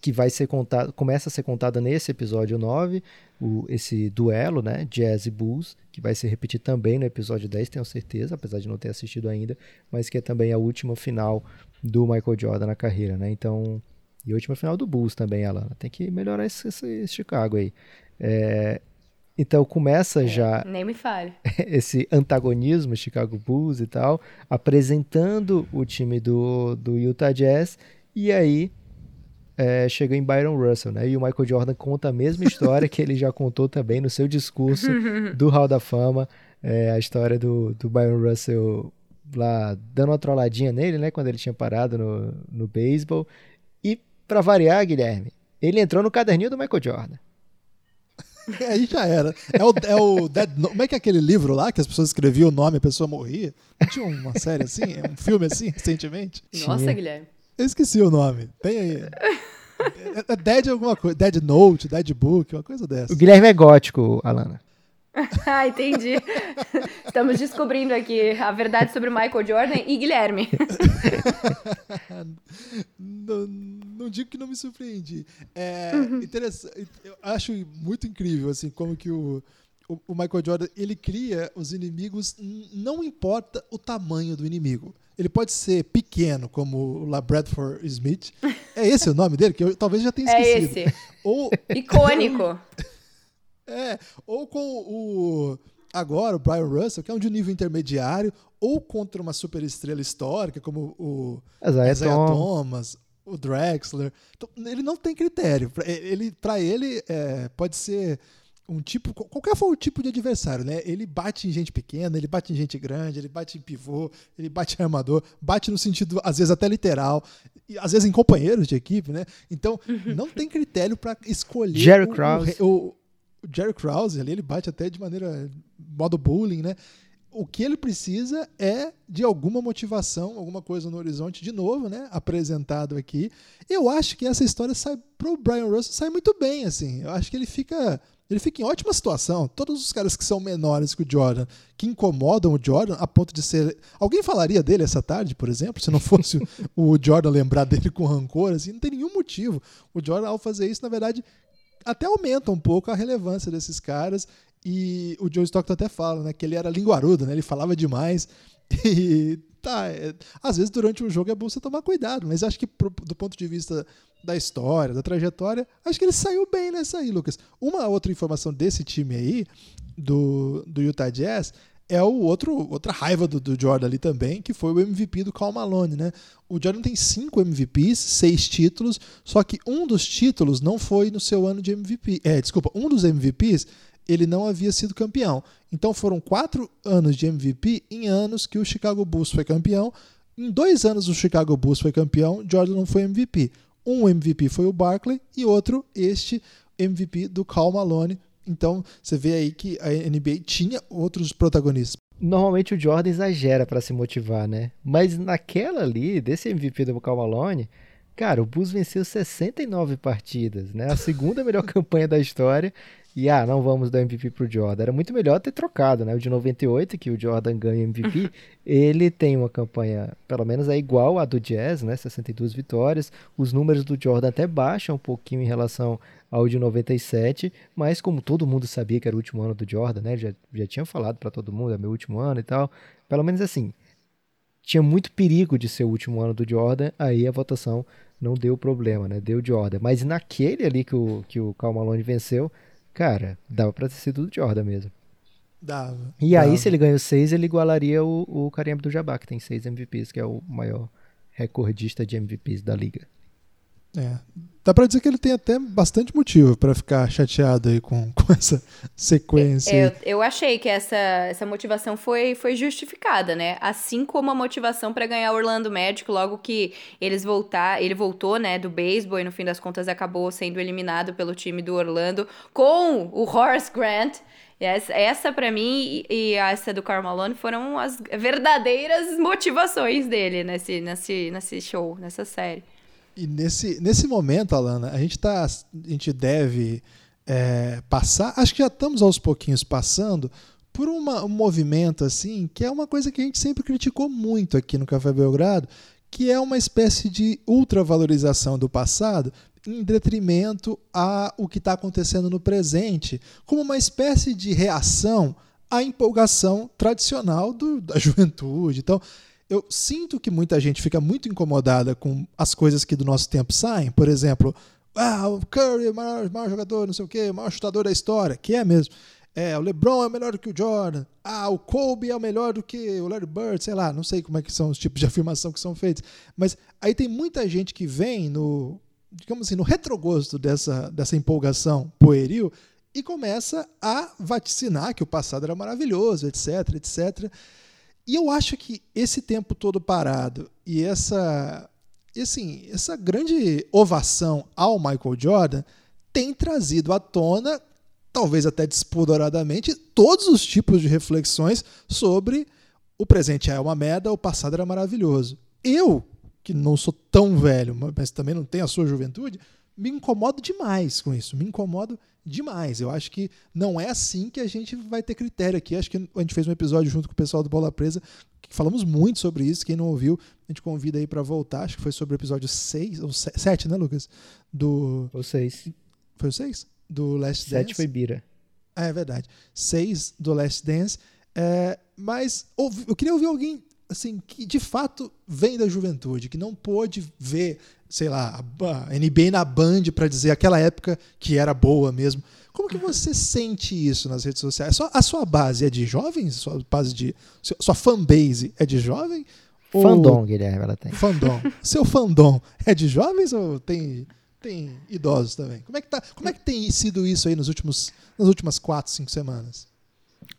que vai ser contado, começa a ser contada nesse episódio 9, o, esse duelo, né, Jazz e Bulls, que vai se repetir também no episódio 10, tenho certeza, apesar de não ter assistido ainda, mas que é também a última final do Michael Jordan na carreira, né? Então, e a última final do Bulls também, Alana. Tem que melhorar esse, esse, esse Chicago aí. É, então começa já. Nem me fale. Esse antagonismo Chicago Bulls e tal, apresentando o time do, do Utah Jazz. E aí é, chega em Byron Russell, né? E o Michael Jordan conta a mesma história que ele já contou também no seu discurso do Hall da Fama. É, a história do, do Byron Russell lá dando uma trolladinha nele, né? Quando ele tinha parado no, no beisebol. E, para variar, Guilherme, ele entrou no caderninho do Michael Jordan. Aí já era. É o, é o Dead no... Como é que é aquele livro lá que as pessoas escreviam o nome e a pessoa morria? Não tinha uma série assim? Um filme assim, recentemente? Nossa, Tinha. Guilherme. Eu esqueci o nome. Tem aí. É, é Dead alguma coisa. Dead Note, Dead Book, uma coisa dessa. O Guilherme é gótico, Alana. ah, entendi. Estamos descobrindo aqui a verdade sobre Michael Jordan e Guilherme. não, não, digo que não me surpreendi. É uhum. interessante. Eu acho muito incrível assim como que o, o, o Michael Jordan ele cria os inimigos. Não importa o tamanho do inimigo. Ele pode ser pequeno, como o La Bradford Smith. É esse o nome dele? Que eu talvez já tenha é esquecido. É esse. Ou, Icônico. É, ou com o agora o Brian Russell, que é um de nível intermediário, ou contra uma superestrela histórica como o Isaiah, Isaiah Thomas. Thomas, o Drexler. Então, ele não tem critério. Ele, para ele, é, pode ser um tipo, qualquer for o tipo de adversário, né? Ele bate em gente pequena, ele bate em gente grande, ele bate em pivô, ele bate em armador, bate no sentido, às vezes, até literal, e às vezes em companheiros de equipe, né? Então, uhum. não tem critério para escolher Jerry Krause. O, o, o Jerry Krause ali, ele bate até de maneira modo bullying, né? O que ele precisa é de alguma motivação, alguma coisa no horizonte, de novo, né? Apresentado aqui. Eu acho que essa história sai pro Brian Russell sai muito bem, assim. Eu acho que ele fica ele fica em ótima situação. Todos os caras que são menores que o Jordan, que incomodam o Jordan a ponto de ser. Alguém falaria dele essa tarde, por exemplo, se não fosse o Jordan lembrar dele com rancor, assim, não tem nenhum motivo. O Jordan, ao fazer isso, na verdade, até aumenta um pouco a relevância desses caras. E o Joe Stockton até fala, né, que ele era linguarudo, né? Ele falava demais. E tá, é, às vezes durante um jogo é bom você tomar cuidado, mas acho que pro, do ponto de vista da história, da trajetória, acho que ele saiu bem nessa aí, Lucas. Uma outra informação desse time aí, do, do Utah Jazz, é o outro, outra raiva do, do, Jordan ali também, que foi o MVP do Cal Malone, né? O Jordan tem cinco MVPs, seis títulos, só que um dos títulos não foi no seu ano de MVP. É, desculpa, um dos MVPs ele não havia sido campeão. Então foram quatro anos de MVP em anos que o Chicago Bulls foi campeão. Em dois anos o Chicago Bulls foi campeão, Jordan não foi MVP. Um MVP foi o Barkley e outro este MVP do Cal Malone, então, você vê aí que a NBA tinha outros protagonistas. Normalmente o Jordan exagera para se motivar, né? Mas naquela ali, desse MVP do Cal Malone, cara, o Bulls venceu 69 partidas, né? A segunda melhor campanha da história. E ah, não vamos dar MVP pro Jordan. Era muito melhor ter trocado, né? O de 98, que o Jordan ganha MVP, ele tem uma campanha, pelo menos é igual à do Jazz, né? 62 vitórias. Os números do Jordan até baixam um pouquinho em relação ao de 97, mas como todo mundo sabia que era o último ano do Jordan, né? Já, já tinha falado para todo mundo, é meu último ano e tal. Pelo menos assim, tinha muito perigo de ser o último ano do Jordan, aí a votação não deu problema, né? Deu Jordan. Mas naquele ali que o, que o Cal Malone venceu, cara, dava pra ter sido do Jordan mesmo. Dava. E dava. aí, se ele ganhou seis, ele igualaria o, o Kareem Abdul-Jabbar, que tem seis MVPs, que é o maior recordista de MVPs da liga. É. Dá pra dizer que ele tem até bastante motivo para ficar chateado aí com, com essa sequência. Eu, eu achei que essa, essa motivação foi, foi justificada, né? Assim como a motivação para ganhar Orlando Magic logo que eles voltar, ele voltou, né, do beisebol e no fim das contas acabou sendo eliminado pelo time do Orlando com o Horace Grant. Essa, essa para mim e essa do Carl foram as verdadeiras motivações dele nesse, nesse, nesse show, nessa série. E nesse, nesse momento, Alana, a gente, tá, a gente deve é, passar, acho que já estamos aos pouquinhos passando, por uma, um movimento assim, que é uma coisa que a gente sempre criticou muito aqui no Café Belgrado, que é uma espécie de ultravalorização do passado em detrimento a o que está acontecendo no presente, como uma espécie de reação à empolgação tradicional do, da juventude. Então, eu sinto que muita gente fica muito incomodada com as coisas que do nosso tempo saem. Por exemplo, ah, o Curry é o maior, maior jogador, não sei o quê, o maior chutador da história, que é mesmo. É, o LeBron é melhor do que o Jordan. Ah, o Kobe é melhor do que o Larry Bird, sei lá, não sei como é que são os tipos de afirmação que são feitos. Mas aí tem muita gente que vem no, digamos assim, no retrogosto dessa, dessa empolgação pueril e começa a vaticinar que o passado era maravilhoso, etc, etc. E eu acho que esse tempo todo parado e essa, assim, essa grande ovação ao Michael Jordan tem trazido à tona talvez até despodoradamente, todos os tipos de reflexões sobre o presente é uma merda, o passado era maravilhoso. Eu, que não sou tão velho, mas também não tenho a sua juventude, me incomodo demais com isso, me incomodo demais. Eu acho que não é assim que a gente vai ter critério aqui. Acho que a gente fez um episódio junto com o pessoal do Bola Presa que falamos muito sobre isso. Quem não ouviu, a gente convida aí para voltar. Acho que foi sobre o episódio 6 ou 7, né, Lucas? Do Ou 6. Foi o 6? do Last Dance. foi Bira. É, é verdade. Seis do Last Dance. É, mas eu queria ouvir alguém assim que de fato vem da juventude, que não pôde ver, sei lá, a NBA na Band para dizer aquela época que era boa mesmo. Como que você sente isso nas redes sociais? A sua base é de jovens? Sua base de sua fanbase é de jovem? Fandom, Guilherme, ela tem. Fandom. Seu fandom é de jovens ou tem tem idosos também. Como é que, tá, como é que tem sido isso aí nos últimos, nas últimas quatro, cinco semanas?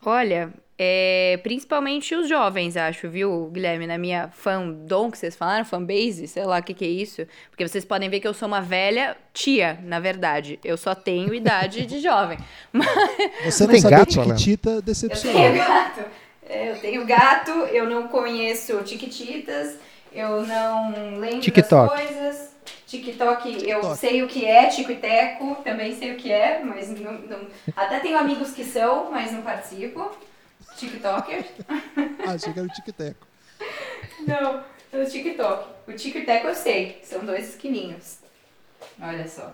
Olha, é, principalmente os jovens, acho, viu, Guilherme? Na minha fandom que vocês falaram, fanbase, sei lá o que, que é isso. Porque vocês podem ver que eu sou uma velha tia, na verdade. Eu só tenho idade de jovem. Mas... Você não tem sabe gato, Tiquitita decepcionou. Eu tenho gato. É, eu tenho gato, eu não conheço Tiquititas, eu não lembro TikTok. das coisas. TikTok, eu sei o que é, Tico e Teco, também sei o que é, mas não, não, até tenho amigos que são, mas não participo. TikToker. Ah, achei que era o TikTeco. Não, o TikTok. O Teco eu sei, são dois esquininhos. Olha só.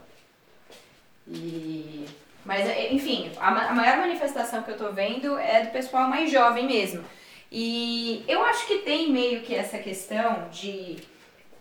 E... Mas, enfim, a, a maior manifestação que eu tô vendo é do pessoal mais jovem mesmo. E eu acho que tem meio que essa questão de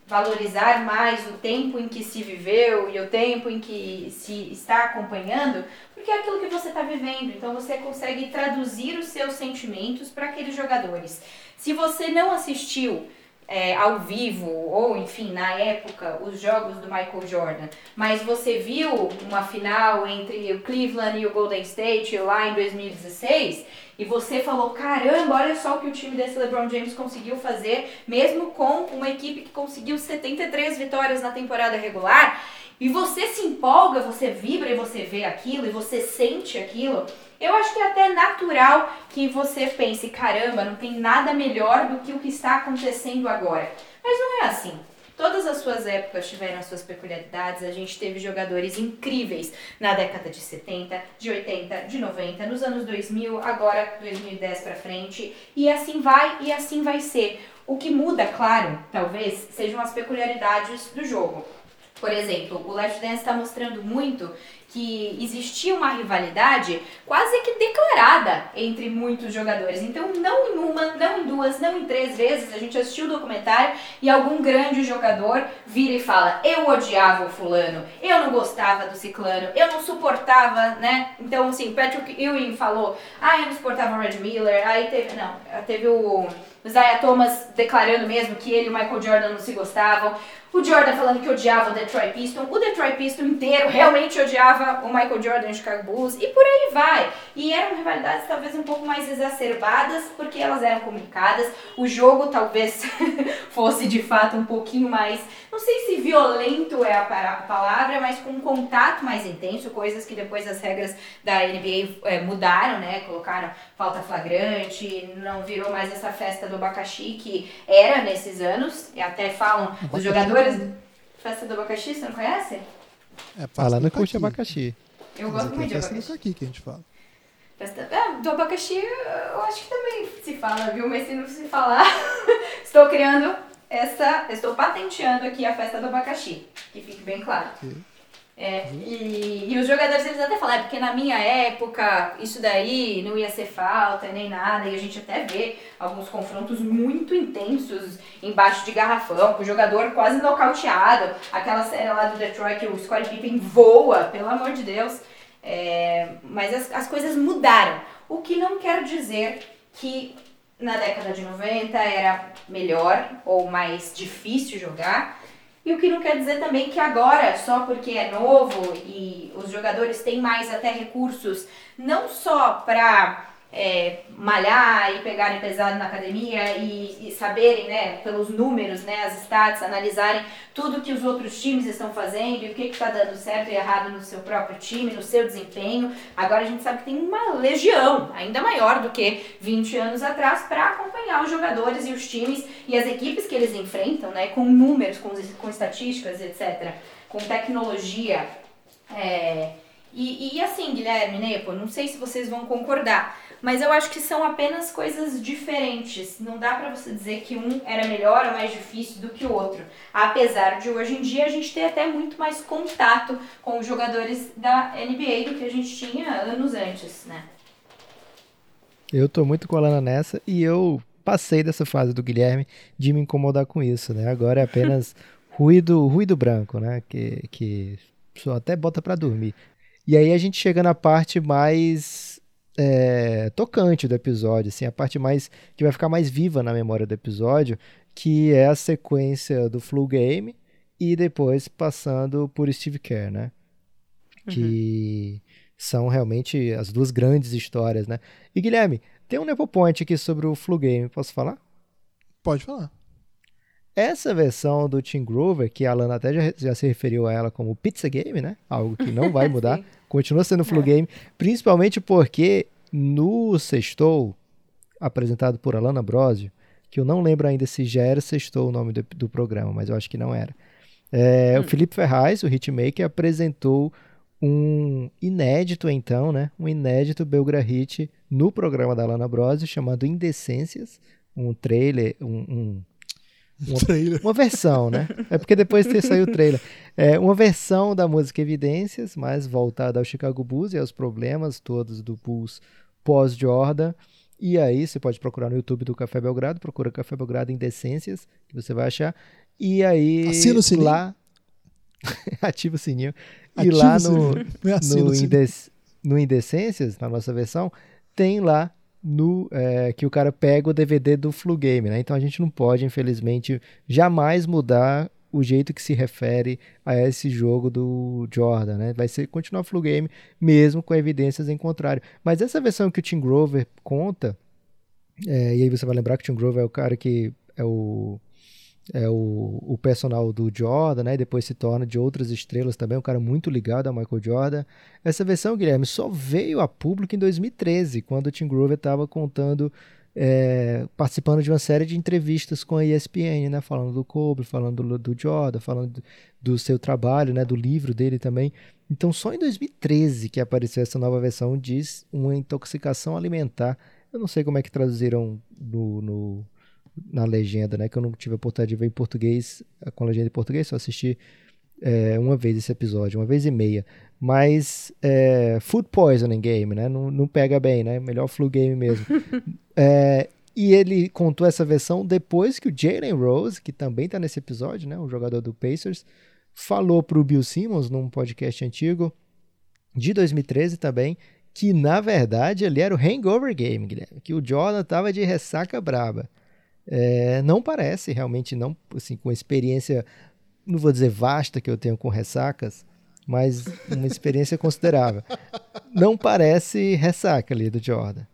valorizar mais o tempo em que se viveu e o tempo em que se está acompanhando, porque é aquilo que você está vivendo. Então você consegue traduzir os seus sentimentos para aqueles jogadores. Se você não assistiu é, ao vivo, ou enfim, na época, os jogos do Michael Jordan, mas você viu uma final entre o Cleveland e o Golden State lá em 2016 e você falou: caramba, olha só o que o time desse LeBron James conseguiu fazer, mesmo com uma equipe que conseguiu 73 vitórias na temporada regular, e você se empolga, você vibra e você vê aquilo e você sente aquilo. Eu acho que é até natural que você pense: caramba, não tem nada melhor do que o que está acontecendo agora. Mas não é assim. Todas as suas épocas tiveram as suas peculiaridades. A gente teve jogadores incríveis na década de 70, de 80, de 90, nos anos 2000, agora 2010 para frente. E assim vai e assim vai ser. O que muda, claro, talvez, sejam as peculiaridades do jogo. Por exemplo, o Left Dance está mostrando muito que existia uma rivalidade quase que declarada entre muitos jogadores. Então, não em uma, não em duas, não em três vezes, a gente assistiu o documentário e algum grande jogador vira e fala: Eu odiava o fulano, eu não gostava do ciclano, eu não suportava, né? Então, assim, Patrick Ewing falou: Ah, eu não suportava o Red Miller. Aí teve, não, teve o. Isaiah Thomas declarando mesmo que ele e o Michael Jordan não se gostavam. O Jordan falando que odiava o Detroit Pistons, o Detroit Pistons inteiro realmente odiava o Michael Jordan e o Chicago Bulls, e por aí vai. E eram rivalidades talvez um pouco mais exacerbadas, porque elas eram comunicadas. O jogo talvez fosse de fato um pouquinho mais, não sei se violento é a palavra, mas com um contato mais intenso, coisas que depois as regras da NBA é, mudaram, né? Colocaram falta flagrante, não virou mais essa festa do abacaxi que era nesses anos, e até falam os jogadores Festa do abacaxi, você não conhece? É, Falando que curte abacaxi. Eu gosto muito de abacaxi. Do que a gente fala. Festa, é, do abacaxi eu acho que também se fala, viu? Mas se não se falar, estou criando essa, estou patenteando aqui a festa do abacaxi, que fique bem claro. É, e, e, os jogadores eles até falaram, é porque na minha época isso daí não ia ser falta nem nada, e a gente até vê alguns confrontos muito intensos embaixo de garrafão, com o jogador quase nocauteado, aquela série lá do Detroit que o Scottie Pippen voa, pelo amor de Deus. É, mas as, as coisas mudaram, o que não quer dizer que na década de 90 era melhor ou mais difícil jogar, e o que não quer dizer também que agora, só porque é novo e os jogadores têm mais até recursos, não só para é, malhar e pegarem pesado na academia e, e, saberem, né, pelos números, né, as stats, analisarem tudo que os outros times estão fazendo e o que está dando certo e errado no seu próprio time, no seu desempenho. Agora a gente sabe que tem uma legião, ainda maior do que 20 anos atrás, para acompanhar os jogadores e os times e as equipes que eles enfrentam, né, com números, com, com estatísticas, etc., com tecnologia. É, e, e assim, Guilherme, Nepo, não sei se vocês vão concordar, mas eu acho que são apenas coisas diferentes. Não dá para você dizer que um era melhor ou mais difícil do que o outro. Apesar de hoje em dia a gente ter até muito mais contato com os jogadores da NBA do que a gente tinha anos antes, né? Eu tô muito colando nessa e eu passei dessa fase do Guilherme de me incomodar com isso, né? Agora é apenas ruído, ruído branco, né? Que, que só até bota para dormir. E aí a gente chega na parte mais é, tocante do episódio, assim, a parte mais que vai ficar mais viva na memória do episódio, que é a sequência do Flu Game e depois passando por Steve Kerr, né? Uhum. Que são realmente as duas grandes histórias, né? E Guilherme, tem um Nepo Point aqui sobre o Flu Game, posso falar? Pode falar. Essa versão do Team Grover, que a Alana até já, já, se referiu a ela como Pizza Game, né? Algo que não vai mudar, continua sendo Flu é. Game, principalmente porque no Sextou, apresentado por Alana Brosio, que eu não lembro ainda se já era Sextou o nome do, do programa, mas eu acho que não era. É, hum. O Felipe Ferraz, o hitmaker, apresentou um inédito, então, né? Um inédito Belgra Hit no programa da Alana Brosio, chamado Indecências, um trailer, um, um uma, uma, versão, né? É porque depois ter saiu o trailer. É uma versão da música Evidências, mas voltada ao Chicago Bulls e aos problemas todos do Bulls pós-Jordan. E aí você pode procurar no YouTube do Café Belgrado, procura Café Belgrado Indecências, que você vai achar. E aí Assina o sininho. lá ativa o sininho. Ativa e lá no, no, Indes, no Indecências, na nossa versão, tem lá no é, que o cara pega o DVD do Flu Game, né? Então a gente não pode, infelizmente, jamais mudar o jeito que se refere a esse jogo do Jordan, né? Vai ser continuar Flu Game mesmo com evidências em contrário. Mas essa versão que o Tim Grover conta, é, e aí você vai lembrar que o Tim Grover é o cara que é o é o, o personal do Jordan, né? Depois se torna de outras estrelas também, um cara muito ligado a Michael Jordan. Essa versão, Guilherme, só veio a público em 2013, quando o Tim Grover estava contando, é, participando de uma série de entrevistas com a ESPN, né? Falando do Kobe, falando do, do Jordan, falando do, do seu trabalho, né? Do livro dele também. Então, só em 2013 que apareceu essa nova versão diz uma intoxicação alimentar. Eu não sei como é que traduziram no, no na legenda, né? Que eu não tive a oportunidade de ver em português, com a legenda em português, só assisti é, uma vez esse episódio, uma vez e meia. Mas é, Food Poisoning Game, né? Não, não pega bem, né? Melhor Flu Game mesmo. é, e ele contou essa versão depois que o Jalen Rose, que também está nesse episódio, né? O jogador do Pacers, falou para o Bill Simmons num podcast antigo de 2013 também que na verdade ali era o Hangover Game, Guilherme, que o Jordan tava de ressaca braba. É, não parece, realmente não, assim, com experiência, não vou dizer vasta que eu tenho com ressacas, mas uma experiência considerável. Não parece ressaca ali do Jordan.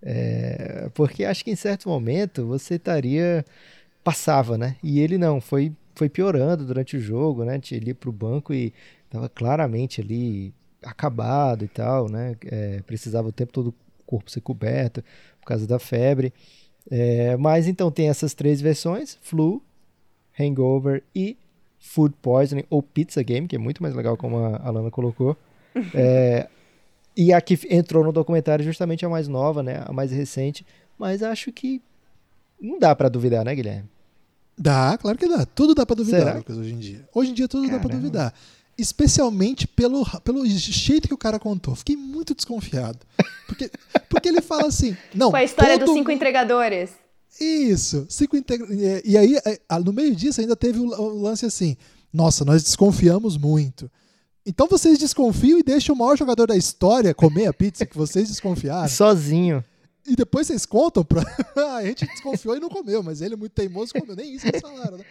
É, porque acho que em certo momento você estaria. Passava, né? E ele não, foi, foi piorando durante o jogo, né? Ele ia pro banco e estava claramente ali acabado e tal, né? É, precisava o tempo todo o corpo ser coberto por causa da febre. É, mas então tem essas três versões: Flu, Hangover e Food Poisoning ou Pizza Game, que é muito mais legal como a Alana colocou. É, e a que entrou no documentário justamente a mais nova, né? A mais recente. Mas acho que não dá para duvidar, né, Guilherme? Dá, claro que dá. Tudo dá para duvidar, Lucas, hoje em dia. Hoje em dia tudo Caramba. dá para duvidar. Especialmente pelo, pelo jeito que o cara contou. Fiquei muito desconfiado. Porque, porque ele fala assim. Não, Foi a história dos cinco entregadores. Isso, cinco integra... e- aí, é, no meio disso, ainda teve o lance assim: nossa, nós desconfiamos muito. Então vocês desconfiam e deixam o maior jogador da história comer a pizza que vocês desconfiaram. Sozinho. E depois vocês contam pra. "Ah, a gente desconfiou e não comeu, mas ele é muito teimoso comeu. Nem isso eles falaram, né?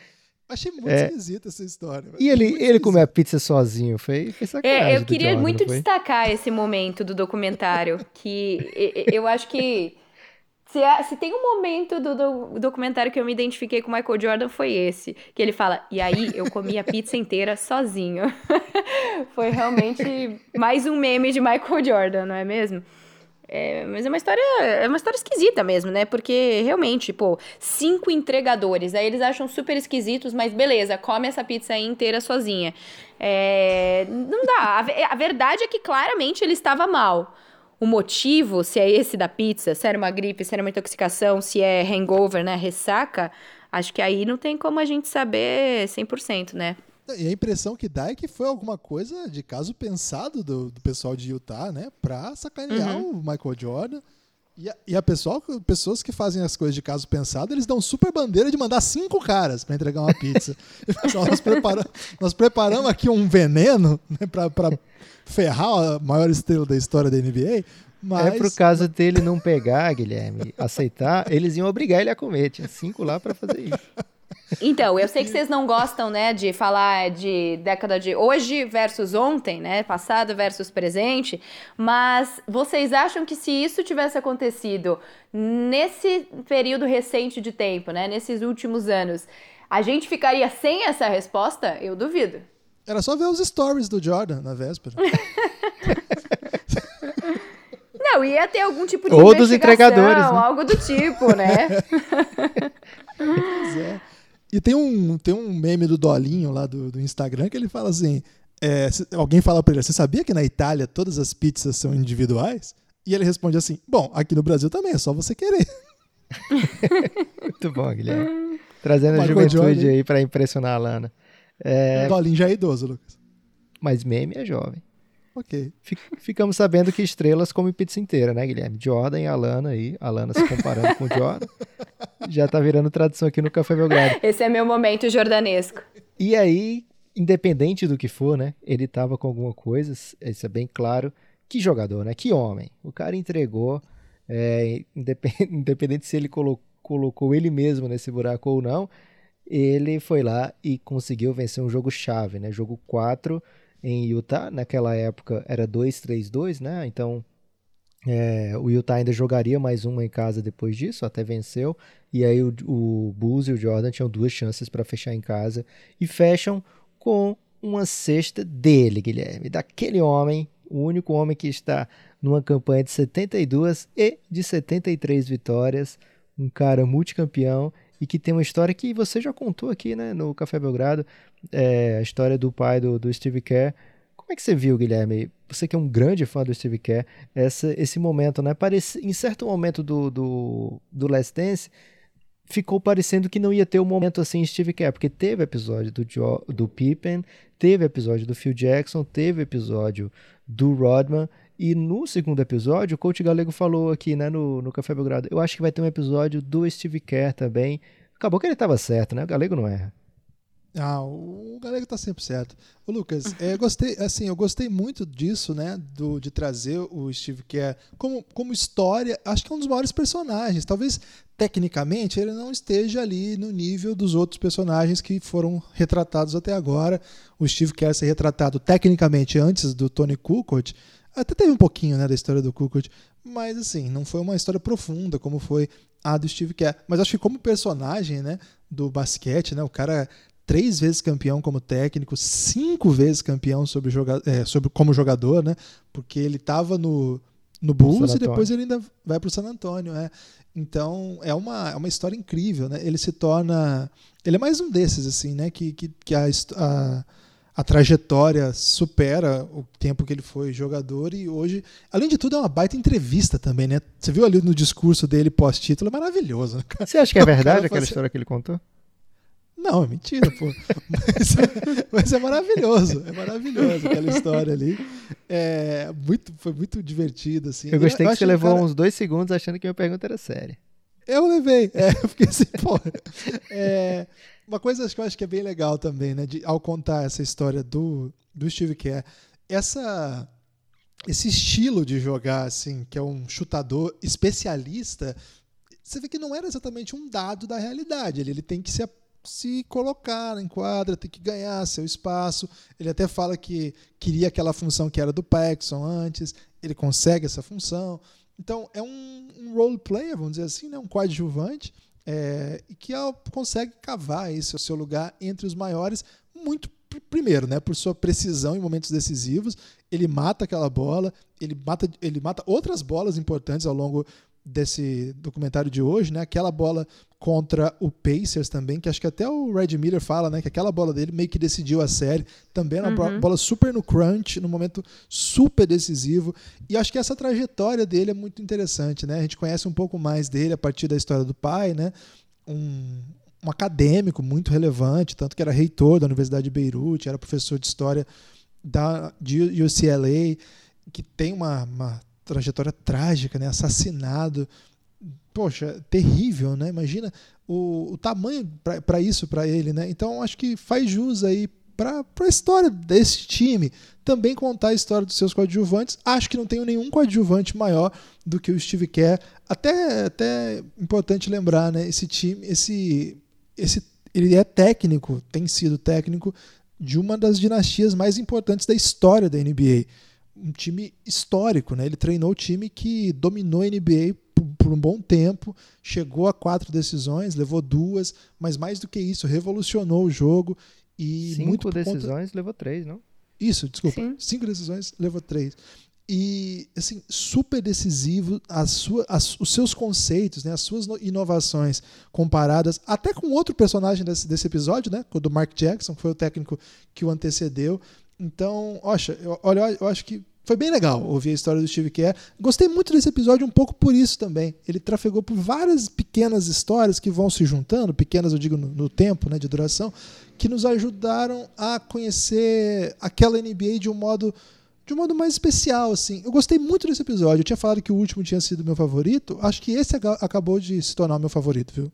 Achei muito É. esquisita essa história. E ele, ele comer a pizza sozinho. Foi, foi sacanagem. É, eu queria Jordan, muito destacar esse momento do documentário, que eu acho que se, há- se tem um momento do, do documentário que eu me identifiquei com o Michael Jordan foi esse, que ele fala, e aí eu comi a pizza inteira sozinho. foi realmente mais um meme de Michael Jordan, não é mesmo? É, mas é uma história, é uma história esquisita mesmo, né? Porque realmente, pô, cinco entregadores, aí eles acham super esquisitos, mas beleza, come essa pizza aí inteira sozinha. É, não dá. A, a verdade é que claramente ele estava mal. O motivo, se é esse da pizza, se era uma gripe, se era uma intoxicação, se é hangover, né, ressaca, acho que aí não tem como a gente saber 100%, né? E a impressão que dá é que foi alguma coisa de caso pensado do, do pessoal de Utah, né? Pra sacanear Uhum. o Michael Jordan. E a, e a pessoal, pessoas que fazem as coisas de caso pensado, eles dão super bandeira de mandar cinco caras pra entregar uma pizza. Nós, prepara- nós preparamos aqui um veneno né, pra ferrar a maior estrela da história da NBA. Mas É pro caso dele não pegar, Guilherme, aceitar, eles iam obrigar ele a comer. Tinha cinco lá pra fazer isso. Então, eu sei que vocês não gostam, né, de falar de década de hoje versus ontem, né, passado versus presente, mas vocês acham que se isso tivesse acontecido nesse período recente de tempo, né, nesses últimos anos, a gente ficaria sem essa resposta? Eu duvido. era só ver os stories do Jordan na véspera. Não, ia ter algum tipo de Ou dos investigação, entregadores, né? algo do tipo, né? Pois é. E tem um, tem um meme do Dolinho lá do, do Instagram que ele fala assim: é, alguém fala pra ele, você sabia que na Itália todas as pizzas são individuais? E ele responde assim: Bom, aqui no Brasil também, é só você querer. Muito bom, Guilherme. Trazendo a Michael juventude Jordan. aí pra impressionar a Lana. É, O Dolinho já é idoso, Lucas. mas meme é jovem. Ok. Fic- Ficamos sabendo que estrelas comem pizza inteira, né, Guilherme? Jordan e Alana aí. Alana se comparando com o Jordan. Já tá virando tradição aqui no Café Belgrado. Esse é meu momento jordanesco. E aí, independente do que for, né? Ele tava com alguma coisa, isso é bem claro. Que jogador, né? Que homem. O cara entregou, é, independ- independente se ele colo- colocou ele mesmo nesse buraco ou não, ele foi lá e conseguiu vencer um jogo chave, né? Jogo 4 em Utah. Naquela época era 2-3-2, né? Então é, o Utah ainda jogaria mais uma em casa depois disso, até venceu. E aí o, o Bulls e o Jordan tinham duas chances para fechar em casa e fecham com uma cesta dele, Guilherme, daquele homem, o único homem que está numa campanha de 72 e de 73 vitórias, um cara multicampeão e que tem uma história que você já contou aqui, né, no Café Belgrado, é, a história do pai do, do Steve Kerr. Como é que você viu, Guilherme? Você que é um grande fã do Steve Kerr, essa, esse momento, né? Parece, em certo momento do, do, do Last Dance, ficou parecendo que não ia ter um momento assim Steve Kerr, porque teve episódio do, jo, do Pippen, teve episódio do Phil Jackson, teve episódio do Rodman, e no segundo episódio, o Coach Galego falou aqui, né, no, no Café Belgrado, eu acho que vai ter um episódio do Steve Kerr também. Acabou que ele estava certo, né? O Galego não erra. Ah, o Galego tá sempre certo. Ô, Lucas, é, eu gostei, assim, eu gostei muito disso, né? Do, de trazer o Steve Kerr como, como história. Acho que é um dos maiores personagens. Talvez, tecnicamente, ele não esteja ali no nível dos outros personagens que foram retratados até agora. O Steve Kerr ser retratado tecnicamente antes do Tony Kukoc. Até teve um pouquinho né, da história do Kukoc, mas assim, não foi uma história profunda como foi a do Steve Kerr. Mas acho que como personagem né, do basquete, né, o cara três vezes campeão como técnico, cinco vezes campeão sobre joga é, sobre, como jogador, né? Porque ele estava no, no Bulls e depois ele ainda vai para o San Antonio. É. Então é uma, é uma história incrível, né? Ele se torna. Ele é mais um desses, assim, né? Que, que, que a, a, a trajetória supera o tempo que ele foi jogador e hoje, além de tudo, é uma baita entrevista também, né? Você viu ali no discurso dele pós-título, é maravilhoso. Né? Você acha que é verdade aquela história que ele contou? Não, é mentira, pô. Mas, mas, é maravilhoso, é maravilhoso aquela história ali. É, muito, foi muito divertido, assim. Eu gostei eu, que você levou cara... uns dois segundos achando que minha pergunta era séria. Eu levei, é, eu fiquei assim, pô. É, uma coisa que eu acho que é bem legal também, né, de, ao contar essa história do, do Steve Kerr, essa esse estilo de jogar, assim, que é um chutador especialista, você vê que não era exatamente um dado da realidade. Ele, ele tem que se se colocar em quadra, tem que ganhar seu espaço. Ele até fala que queria aquela função que era do Paxson antes, ele consegue essa função. Então, é um, um role player, vamos dizer assim, né? um coadjuvante, é, que consegue cavar esse o seu lugar entre os maiores, muito primeiro, né, por sua precisão em momentos decisivos, ele mata aquela bola, ele mata, ele mata outras bolas importantes ao longo desse documentário de hoje, né? Aquela bola contra o Pacers também, que acho que até o Red Miller fala, né? Que aquela bola dele meio que decidiu a série. Também uma uhum. bola super no crunch, no momento super decisivo. E acho que essa trajetória dele é muito interessante, né? A gente conhece um pouco mais dele a partir da história do pai, né? Um, um acadêmico muito relevante, tanto que era reitor da Universidade de Beirute, era professor de história da, de UCLA, que tem uma, uma trajetória trágica, né? Assassinado. Poxa, terrível, né? Imagina o, o tamanho para isso para ele, né? Então acho que faz jus aí para a história desse time também contar a história dos seus coadjuvantes. Acho que não tenho nenhum coadjuvante maior do que o Steve Kerr. Até até importante lembrar, né? Esse time, esse esse ele é técnico, tem sido técnico de uma das dinastias mais importantes da história da NBA um time histórico, né? Ele treinou o time que dominou a NBA por, um bom tempo, chegou a quatro decisões, levou duas, mas mais do que isso, revolucionou o jogo e cinco muito decisões conta... levou três, não? Isso, desculpa, Sim. cinco decisões levou três e assim super decisivo as sua, as, os seus conceitos, né, as suas inovações comparadas até com outro personagem desse, desse episódio, né, o do Mark Jackson, que foi o técnico que o antecedeu. Então, oxa, eu, olha, eu acho que foi bem legal ouvir a história do Steve Kerr. Gostei muito desse episódio um pouco por isso também. Ele trafegou por várias pequenas histórias que vão se juntando, pequenas eu digo no, no tempo, né, de duração, que nos ajudaram a conhecer aquela NBA de um modo de um modo mais especial, assim. Eu gostei muito desse episódio. Eu tinha falado que o último tinha sido meu favorito. Acho que esse acabou de se tornar o meu favorito, viu?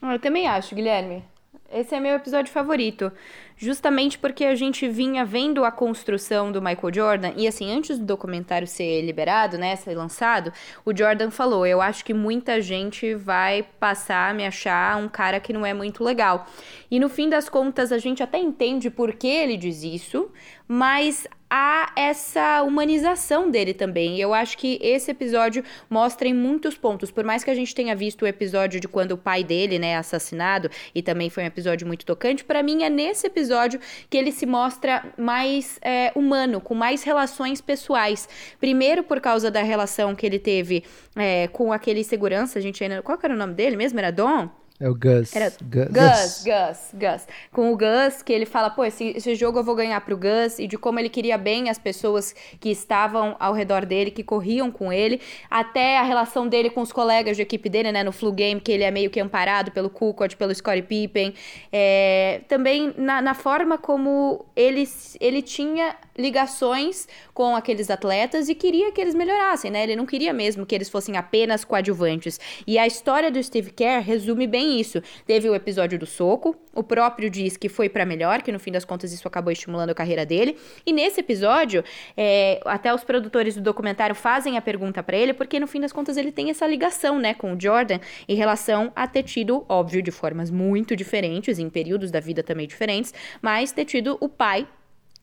Eu também acho, Guilherme. Esse é meu episódio favorito justamente porque a gente vinha vendo a construção do Michael Jordan, e assim, antes do documentário ser liberado, né, ser lançado, o Jordan falou: Eu acho que muita gente vai passar a me achar um cara que não é muito legal. E no fim das contas, a gente até entende por que ele diz isso, mas há essa humanização dele também. Eu acho que esse episódio mostra em muitos pontos. Por mais que a gente tenha visto o episódio de quando o pai dele, né, é assassinado, e também foi um episódio muito tocante, para mim é nesse episódio episódio que ele se mostra mais é, humano, com mais relações pessoais. Primeiro por causa da relação que ele teve é, com aquele segurança, a gente ainda. Qual era o nome dele mesmo? Era Dom? É o Gus. Era Gus, Gus, Gus, Gus. Com o Gus, que ele fala, pô, esse, esse jogo eu vou ganhar pro Gus, e de como ele queria bem as pessoas que estavam ao redor dele, que corriam com ele, até a relação dele com os colegas de equipe dele, né, no Flu Game, que ele é meio que amparado pelo Kukoc, pelo Scottie Pippen. É, também na, na forma como ele, ele tinha ligações com aqueles atletas e queria que eles melhorassem, né? Ele não queria mesmo que eles fossem apenas coadjuvantes. E a história do Steve Kerr resume bem isso. Teve o episódio do soco, o próprio diz que foi para melhor, que no fim das contas isso acabou estimulando a carreira dele. E nesse episódio, é, até os produtores do documentário fazem a pergunta para ele, porque no fim das contas ele tem essa ligação, né, com o Jordan em relação a ter tido, óbvio, de formas muito diferentes, em períodos da vida também diferentes, mas ter tido o pai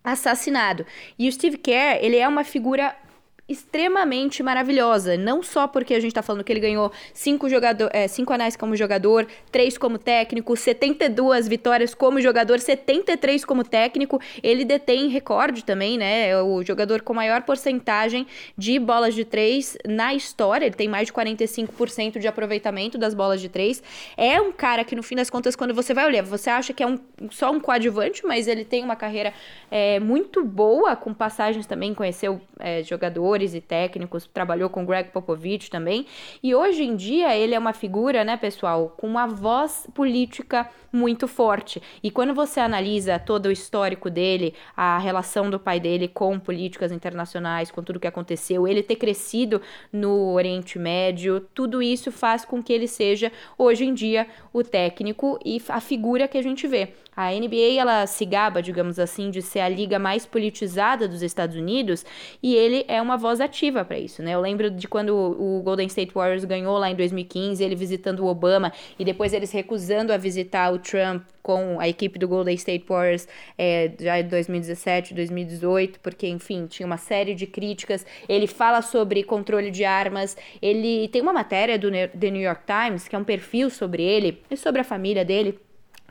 assassinado. E o Steve Kerr, ele é uma figura extremamente maravilhosa. Não só porque a gente tá falando que ele ganhou cinco, jogador, é, cinco anéis como jogador, três como técnico, 72 vitórias como jogador, 73 como técnico. Ele detém recorde também, né? É o jogador com maior porcentagem de bolas de três na história. Ele tem mais de 45% de aproveitamento das bolas de três. É um cara que, no fim das contas, quando você vai olhar, você acha que é um, só um coadjuvante, mas ele tem uma carreira é, muito boa, com passagens também, conheceu é, jogadores e técnicos, trabalhou com Greg Popovich também. E hoje em dia ele é uma figura, né, pessoal, com uma voz política muito forte. E quando você analisa todo o histórico dele, a relação do pai dele com políticas internacionais, com tudo que aconteceu, ele ter crescido no Oriente Médio, tudo isso faz com que ele seja hoje em dia o técnico e a figura que a gente vê. A NBA ela se gaba, digamos assim, de ser a liga mais politizada dos Estados Unidos e ele é uma voz ativa para isso, né? Eu lembro de quando o Golden State Warriors ganhou lá em 2015, ele visitando o Obama e depois eles recusando a visitar o Trump com a equipe do Golden State Warriors é, já em 2017, 2018, porque, enfim, tinha uma série de críticas. Ele fala sobre controle de armas. Ele tem uma matéria do The New York Times, que é um perfil sobre ele e sobre a família dele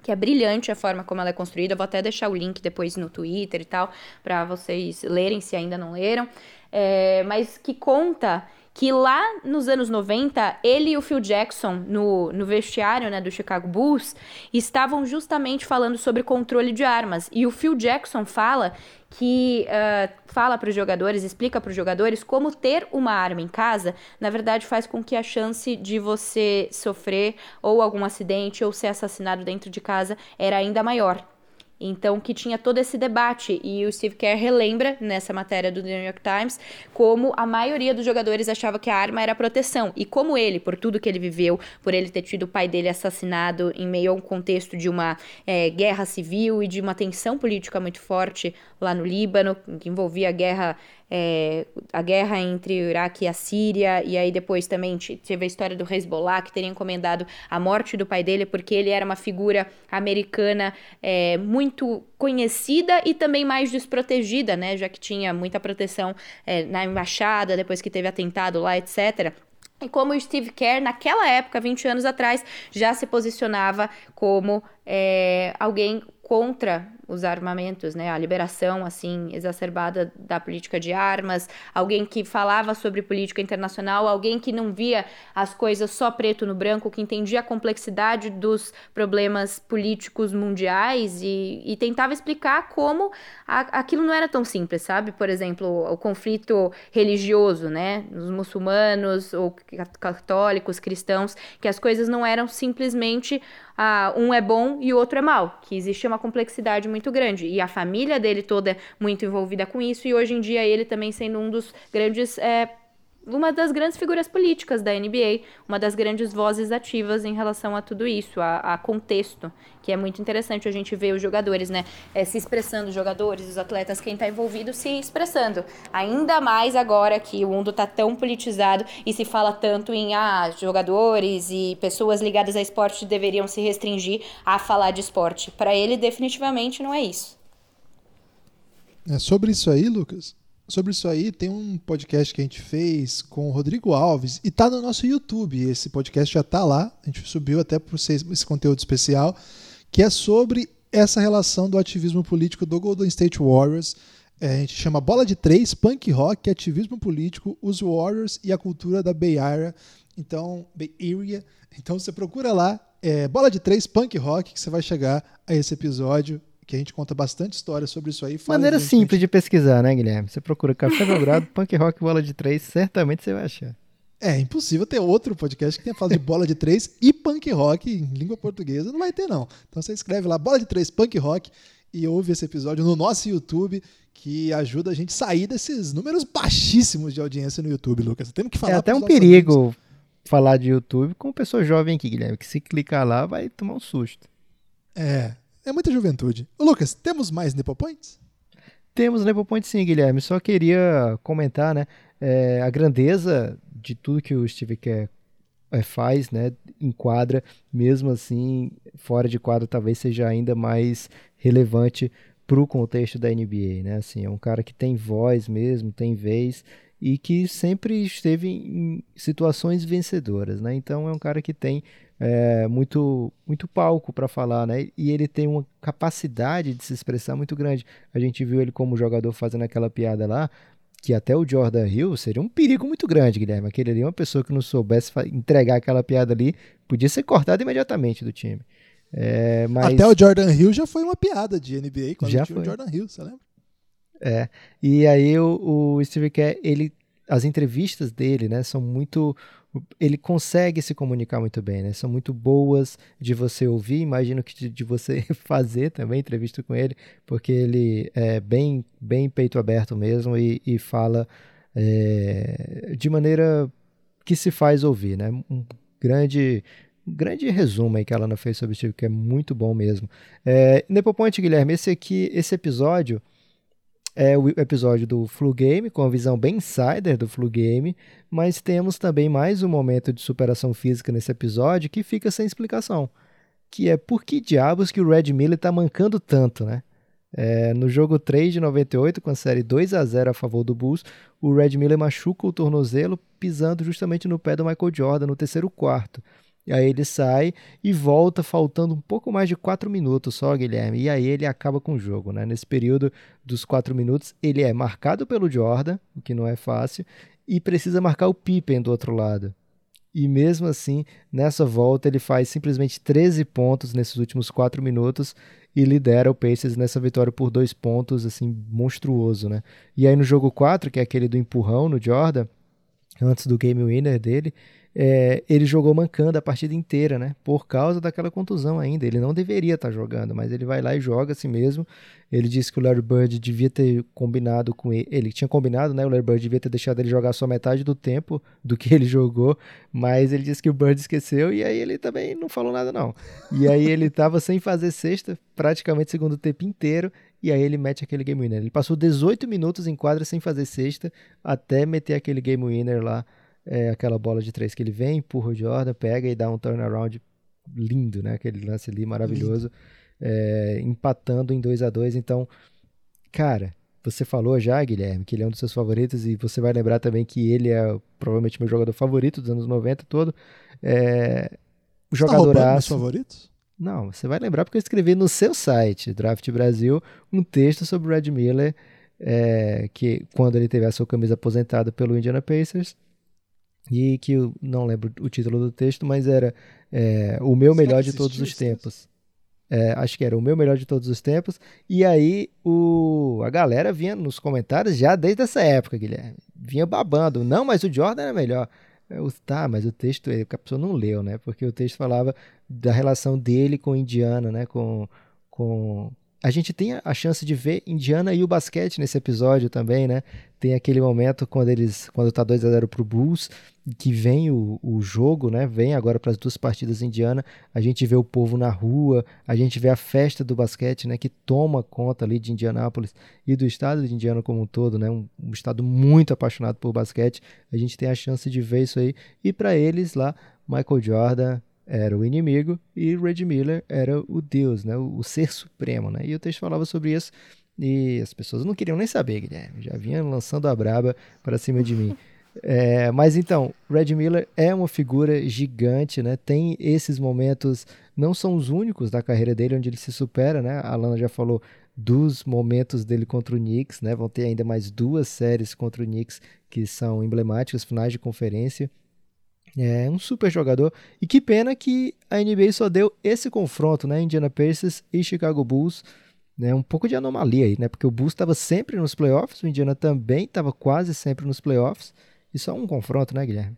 que é brilhante a forma como ela é construída. Eu vou até deixar o link depois no Twitter e tal, para vocês lerem se ainda não leram. É, mas que conta que lá nos anos 90, ele e o Phil Jackson, no, no vestiário né, do Chicago Bulls, estavam justamente falando sobre controle de armas. E o Phil Jackson fala que uh, fala para os jogadores, explica para os jogadores como ter uma arma em casa, na verdade faz com que a chance de você sofrer ou algum acidente ou ser assassinado dentro de casa era ainda maior. Então, que tinha todo esse debate. E o Steve Kerr relembra nessa matéria do New York Times como a maioria dos jogadores achava que a arma era proteção. E como ele, por tudo que ele viveu, por ele ter tido o pai dele assassinado em meio a um contexto de uma é, guerra civil e de uma tensão política muito forte lá no Líbano, que envolvia a guerra é, a guerra entre o Iraque e a Síria, e aí depois também teve a história do Hezbollah, que teria encomendado a morte do pai dele, porque ele era uma figura americana é, muito conhecida e também mais desprotegida, né, já que tinha muita proteção é, na embaixada, depois que teve atentado lá, etc. E como o Steve Kerr, naquela época, 20 anos atrás, já se posicionava como é, alguém contra os armamentos, né, a liberação assim exacerbada da política de armas, alguém que falava sobre política internacional, alguém que não via as coisas só preto no branco, que entendia a complexidade dos problemas políticos mundiais e, e tentava explicar como a, aquilo não era tão simples, sabe? Por exemplo, o conflito religioso, né, os muçulmanos ou católicos, cristãos, que as coisas não eram simplesmente ah, um é bom e o outro é mal, que existia uma complexidade muito grande. E a família dele toda muito envolvida com isso, e hoje em dia ele também sendo um dos grandes. É, uma das grandes figuras políticas da NBA, uma das grandes vozes ativas em relação a tudo isso, a, a contexto, que é muito interessante a gente ver os jogadores, né, é, se expressando, os jogadores, os atletas, quem está envolvido se expressando. Ainda mais agora que o mundo está tão politizado e se fala tanto em ah, jogadores e pessoas ligadas a esporte deveriam se restringir a falar de esporte. Para ele, definitivamente não é isso. É sobre isso aí, Lucas sobre isso aí, tem um podcast que a gente fez com o Rodrigo Alves e tá no nosso YouTube. Esse podcast já tá lá, a gente subiu até para vocês esse conteúdo especial, que é sobre essa relação do ativismo político do Golden State Warriors. É, a gente chama Bola de Três, Punk Rock, Ativismo Político, os Warriors e a cultura da Bay Area. Então, Bay Area. Então você procura lá, é, Bola de Três, Punk Rock, que você vai chegar a esse episódio que a gente conta bastante história sobre isso aí. Maneira simples de pesquisar, né, Guilherme? Você procura Café Belgrado, Punk Rock Bola de Três, certamente você vai achar. É impossível ter outro podcast que tenha falado de bola de três e punk rock em língua portuguesa. Não vai ter, não. Então você escreve lá bola de três punk rock e ouve esse episódio no nosso YouTube, que ajuda a gente a sair desses números baixíssimos de audiência no YouTube, Lucas. Temos que falar. É até um perigo amigos. falar de YouTube com pessoa jovem aqui, Guilherme, que se clicar lá vai tomar um susto. É, é muita juventude. Lucas, temos mais Nepopoints? Temos Nepopoints sim, Guilherme. Só queria comentar, né? É, a grandeza de tudo que o Steve Kerr é, faz, né? Enquadra, mesmo assim, fora de quadro talvez seja ainda mais relevante para o contexto da NBA, né? Assim, é um cara que tem voz mesmo, tem vez e que sempre esteve em situações vencedoras, né? Então é um cara que tem é, muito, muito palco para falar, né? E ele tem uma capacidade de se expressar muito grande. A gente viu ele como jogador fazendo aquela piada lá, que até o Jordan Hill seria um perigo muito grande, Guilherme. Aquele ali, uma pessoa que não soubesse entregar aquela piada ali, podia ser cortada imediatamente do time. É, mas... Até o Jordan Hill já foi uma piada de NBA quando já tinha foi. o Jordan Hill, você lembra? É. E aí o, o Steve Kerr, ele, as entrevistas dele, né, são muito ele consegue se comunicar muito bem, né? São muito boas de você ouvir, imagino que de, de, você fazer também entrevista com ele, porque ele é bem, bem peito aberto mesmo e, e fala é, de maneira que se faz ouvir, né? Um grande grande resumo aí que a Lana fez sobre o Steve, que é muito bom mesmo. É, Nepopoint, Guilherme, esse aqui, esse episódio é o episódio do Flu Game, com a visão bem insider do Flu Game, mas temos também mais um momento de superação física nesse episódio que fica sem explicação, que é por que diabos que o Red Miller está mancando tanto, né? É, no jogo 3 de 98, com a série 2 a 0 a favor do Bulls, o Red Miller machuca o tornozelo pisando justamente no pé do Michael Jordan no terceiro quarto. E aí ele sai e volta faltando um pouco mais de 4 minutos só, Guilherme. E aí ele acaba com o jogo, né? Nesse período dos 4 minutos, ele é marcado pelo Jordan, o que não é fácil, e precisa marcar o Pippen do outro lado. E mesmo assim, nessa volta, ele faz simplesmente 13 pontos nesses últimos 4 minutos e lidera o Pacers nessa vitória por dois pontos, assim, monstruoso, né? E aí no jogo 4, que é aquele do empurrão no Jordan, antes do game winner dele, é, ele jogou mancando a partida inteira, né? Por causa daquela contusão ainda. Ele não deveria estar tá jogando, mas ele vai lá e joga assim mesmo. Ele disse que o Larry Bird devia ter combinado com ele. Ele tinha combinado, né? O Larry Bird devia ter deixado ele jogar só metade do tempo do que ele jogou, mas ele disse que o Bird esqueceu e aí ele também não falou nada, não. E aí ele estava sem fazer sexta, praticamente segundo tempo inteiro, e aí ele mete aquele game winner. Ele passou 18 minutos em quadra sem fazer sexta até meter aquele game winner lá é aquela bola de três que ele vem, empurra o Jordan, pega e dá um turnaround lindo, né? Aquele lance ali maravilhoso, é, empatando em 2 a 2 Então, cara, você falou já, Guilherme, que ele é um dos seus favoritos e você vai lembrar também que ele é provavelmente meu jogador favorito dos anos 90 todo. É, o jogador tá favoritos? Não, você vai lembrar porque eu escrevi no seu site, Draft Brasil, um texto sobre o Red Miller, é, que quando ele teve a sua camisa aposentada pelo Indiana Pacers, e que eu não lembro o título do texto, mas era é, o meu melhor de todos os tempos. É, acho que era o meu melhor de todos os tempos. E aí o, a galera vinha nos comentários já desde essa época, Guilherme. Vinha babando. Não, mas o Jordan era melhor. Eu, tá, mas o texto, a pessoa não leu, né? Porque o texto falava da relação dele com Indiana, né? Com, com, a gente tem a chance de ver Indiana e o basquete nesse episódio também, né? Tem aquele momento quando eles, quando tá 2 a 0 pro Bulls, que vem o, o jogo, né? Vem agora para as duas partidas Indiana, a gente vê o povo na rua, a gente vê a festa do basquete, né, que toma conta ali de Indianápolis e do estado de Indiana como um todo, né? Um, um estado muito apaixonado por basquete. A gente tem a chance de ver isso aí e para eles lá Michael Jordan, era o inimigo e Red Miller era o Deus, né? o, o ser supremo. Né? E o texto falava sobre isso e as pessoas não queriam nem saber, Guilherme. Já vinham lançando a braba para cima de mim. É, mas então, Red Miller é uma figura gigante, né? Tem esses momentos, não são os únicos da carreira dele onde ele se supera, né? A Lana já falou dos momentos dele contra o Knicks, né? Vão ter ainda mais duas séries contra o Knicks que são emblemáticas, finais de conferência. É um super jogador. E que pena que a NBA só deu esse confronto, né? Indiana Pacers e Chicago Bulls. Né, um pouco de anomalia aí, né? Porque o Bulls estava sempre nos playoffs, o Indiana também estava quase sempre nos playoffs. E só um confronto, né, Guilherme?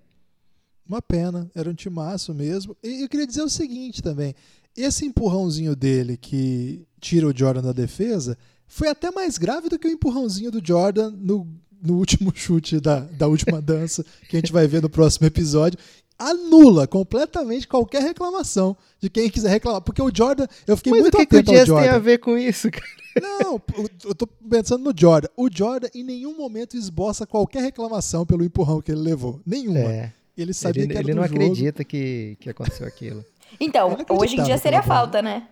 Uma pena, era um timaço mesmo. E eu queria dizer o seguinte também: esse empurrãozinho dele que tira o Jordan da defesa foi até mais grave do que o empurrãozinho do Jordan no no último chute da, da última dança, que a gente vai ver no próximo episódio, anula completamente qualquer reclamação de quem quiser reclamar. Porque o Jordan, eu fiquei Mas muito o que atento que o ao Jordan. tem a ver com isso, cara? Não, eu tô pensando no Jordan. O Jordan em nenhum momento esboça qualquer reclamação pelo empurrão que ele levou. Nenhuma. É. Ele sabia ele, que era Ele não jogo. acredita que, que aconteceu aquilo. Então, hoje em dia seria falta, né?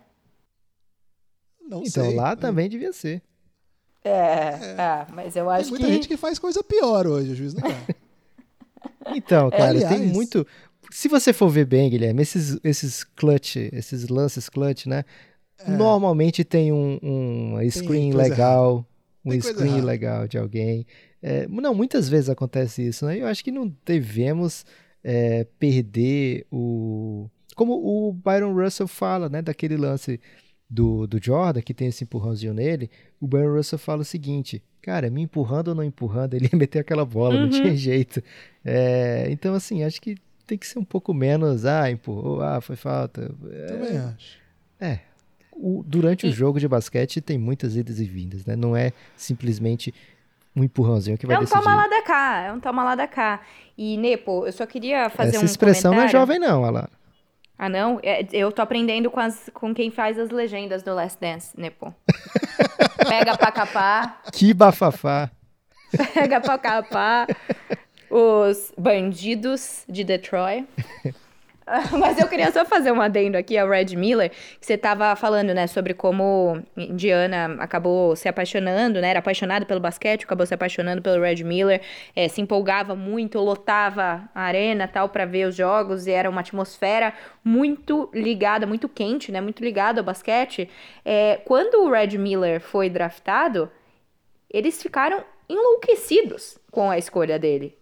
Não então sei. lá também devia ser. É, é. Ah, mas eu acho tem muita que... gente que faz coisa pior hoje, o juiz não. Então, cara, Aliás, tem muito. Se você for ver bem, Guilherme, esses, esses clutch, esses lances clutch, né? É. Normalmente tem um, um screen coisa legal, um Tem screen errada. legal de alguém. É, não, muitas vezes acontece isso, né? Eu acho que não devemos é, perder o. Como o Byron Russell fala, né? Daquele lance do, do Jordan, que tem esse empurrãozinho nele, o Byron Russell fala o seguinte: cara, me empurrando ou não empurrando, ele ia meter aquela bola, uhum. não tinha jeito. É, então, assim, acho que tem que ser um pouco menos, ah, empurrou, ah, foi falta. É, Também acho. É. O, durante e... o jogo de basquete tem muitas idas e vindas, né? Não é simplesmente um empurrãozinho que vai É um decidir. toma lá da cá, é um toma lá da cá. E, Nepo, eu só queria fazer Essa um expressão comentário. não é jovem não, Alana. Ah, não? É, eu tô aprendendo com, as, com quem faz as legendas do Last Dance, Nepo. Pega pra capar. Que bafafá. Pega pra capar os bandidos de Detroit. Mas eu queria só fazer um adendo aqui ao Red Miller, que você estava falando, né, sobre como Indiana acabou se apaixonando, né, era apaixonado pelo basquete, acabou se apaixonando pelo Red Miller, é, se empolgava muito, lotava a arena tal para ver os jogos e era uma atmosfera muito ligada, muito quente, né, muito ligada ao basquete. É, quando o Red Miller foi draftado, eles ficaram enlouquecidos com a escolha dele.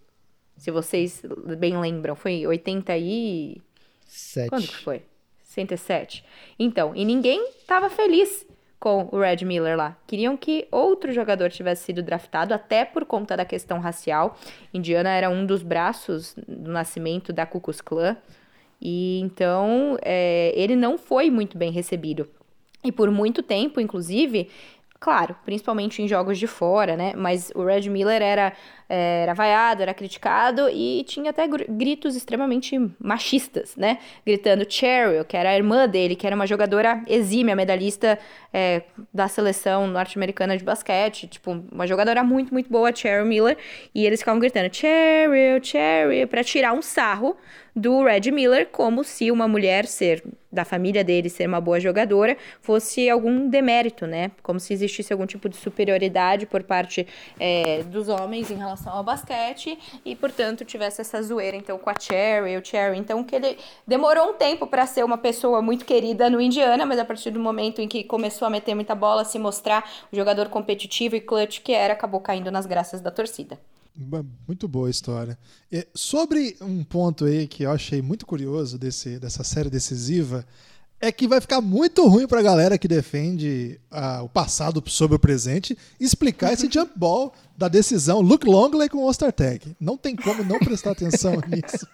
Se vocês bem lembram, foi 80 e Sete. Quando que foi? 107. Então, e ninguém estava feliz com o Red Miller lá. Queriam que outro jogador tivesse sido draftado, até por conta da questão racial. Indiana era um dos braços do nascimento da Ku Klux Klan. E então é, ele não foi muito bem recebido. E por muito tempo, inclusive, claro, principalmente em jogos de fora, né? Mas o Red Miller era era vaiado, era criticado e tinha até gritos extremamente machistas, né? Gritando Cheryl, que era a irmã dele, que era uma jogadora exímia, medalhista é, da seleção norte-americana de basquete, tipo, uma jogadora muito, muito boa, Cheryl Miller, e eles ficavam gritando Cheryl, Cheryl, para tirar um sarro do Red Miller, como se uma mulher ser da família dele ser uma boa jogadora fosse algum demérito, né? Como se existisse algum tipo de superioridade por parte é, dos homens em relação relação ao basquete e, portanto, tivesse essa zoeira então com a Cherry, o Cherry, então que ele demorou um tempo para ser uma pessoa muito querida no Indiana, mas a partir do momento em que começou a meter muita bola, se mostrar o jogador competitivo e clutch que era, acabou caindo nas graças da torcida. Muito boa a história. Sobre um ponto aí que eu achei muito curioso desse, dessa série decisiva, é que vai ficar muito ruim para a galera que defende uh, o passado sobre o presente explicar esse jump ball da decisão Luke Longley com Ostertag. Não tem como não prestar atenção nisso.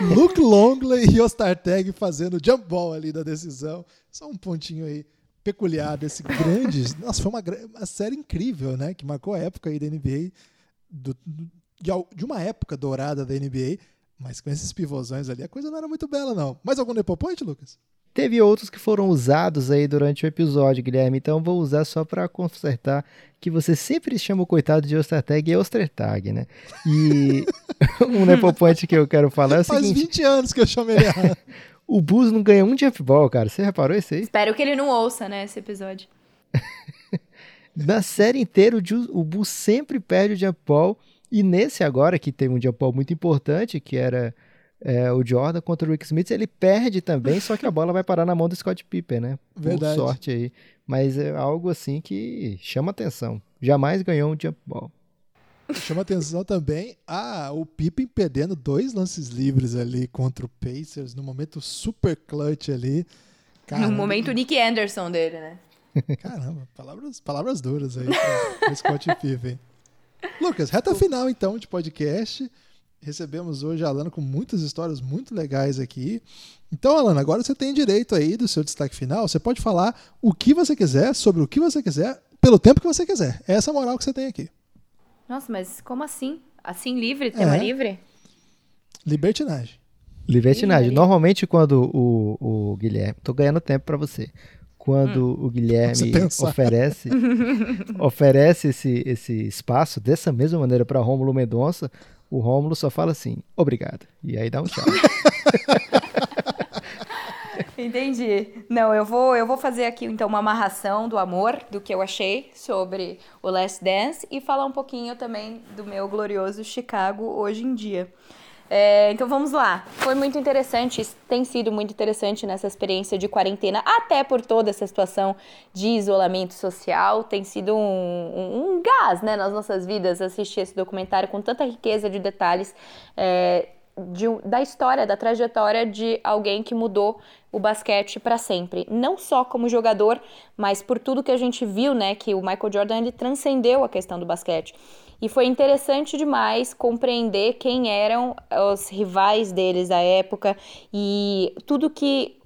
Luke Longley e Ostertag fazendo jump ball ali da decisão. Só um pontinho aí peculiar desse grande. Nossa, foi uma, uma série incrível, né? Que marcou a época aí da NBA, do, de uma época dourada da NBA. Mas com esses pivôzões ali, a coisa não era muito bela, não. Mais algum Nepopoint, Lucas? Teve outros que foram usados aí durante o episódio, Guilherme, então vou usar só para consertar que você sempre chama o coitado de Ostertag e Ostertag, né? E um nepoponte que eu quero falar é o Faz seguinte... 20 anos que eu chamo ele errado. o Bus não ganha um jump ball, cara. Você reparou isso aí? Espero que ele não ouça, né, esse episódio. Na série inteira, o Bus sempre perde o jump ball. E nesse agora, que tem um jump ball muito importante, que era é, o Jordan contra o Rick Smith, ele perde também, só que a bola vai parar na mão do Scott Pippen, né? Verdade. Por sorte aí. Mas é algo assim que chama atenção. Jamais ganhou um jump ball. Chama atenção também ah, o Pippen perdendo dois lances livres ali contra o Pacers, no momento super clutch ali. Caramba. No momento Nick Anderson dele, né? Caramba, palavras, palavras duras aí para Scott Pippen. Lucas, reta final então de podcast recebemos hoje a Alana com muitas histórias muito legais aqui. Então, Alana, agora você tem direito aí do seu destaque final. Você pode falar o que você quiser, sobre o que você quiser, pelo tempo que você quiser. É essa moral que você tem aqui. Nossa, mas como assim? Assim livre? Tema é. livre? Libertinagem. Libertinagem. Normalmente, quando o, o Guilherme. Tô ganhando tempo para você. Quando hum. o Guilherme oferece oferece esse, esse espaço dessa mesma maneira para Rômulo Mendonça, o Rômulo só fala assim, obrigado. E aí dá um tchau. Entendi. Não, eu vou, eu vou fazer aqui então uma amarração do amor, do que eu achei sobre o Last Dance e falar um pouquinho também do meu glorioso Chicago hoje em dia. É, então vamos lá. Foi muito interessante, tem sido muito interessante nessa experiência de quarentena, até por toda essa situação de isolamento social. Tem sido um, um, um gás né, nas nossas vidas assistir esse documentário com tanta riqueza de detalhes. É, de, da história, da trajetória de alguém que mudou o basquete para sempre, não só como jogador, mas por tudo que a gente viu, né, que o Michael Jordan ele transcendeu a questão do basquete. E foi interessante demais compreender quem eram os rivais deles da época e tudo que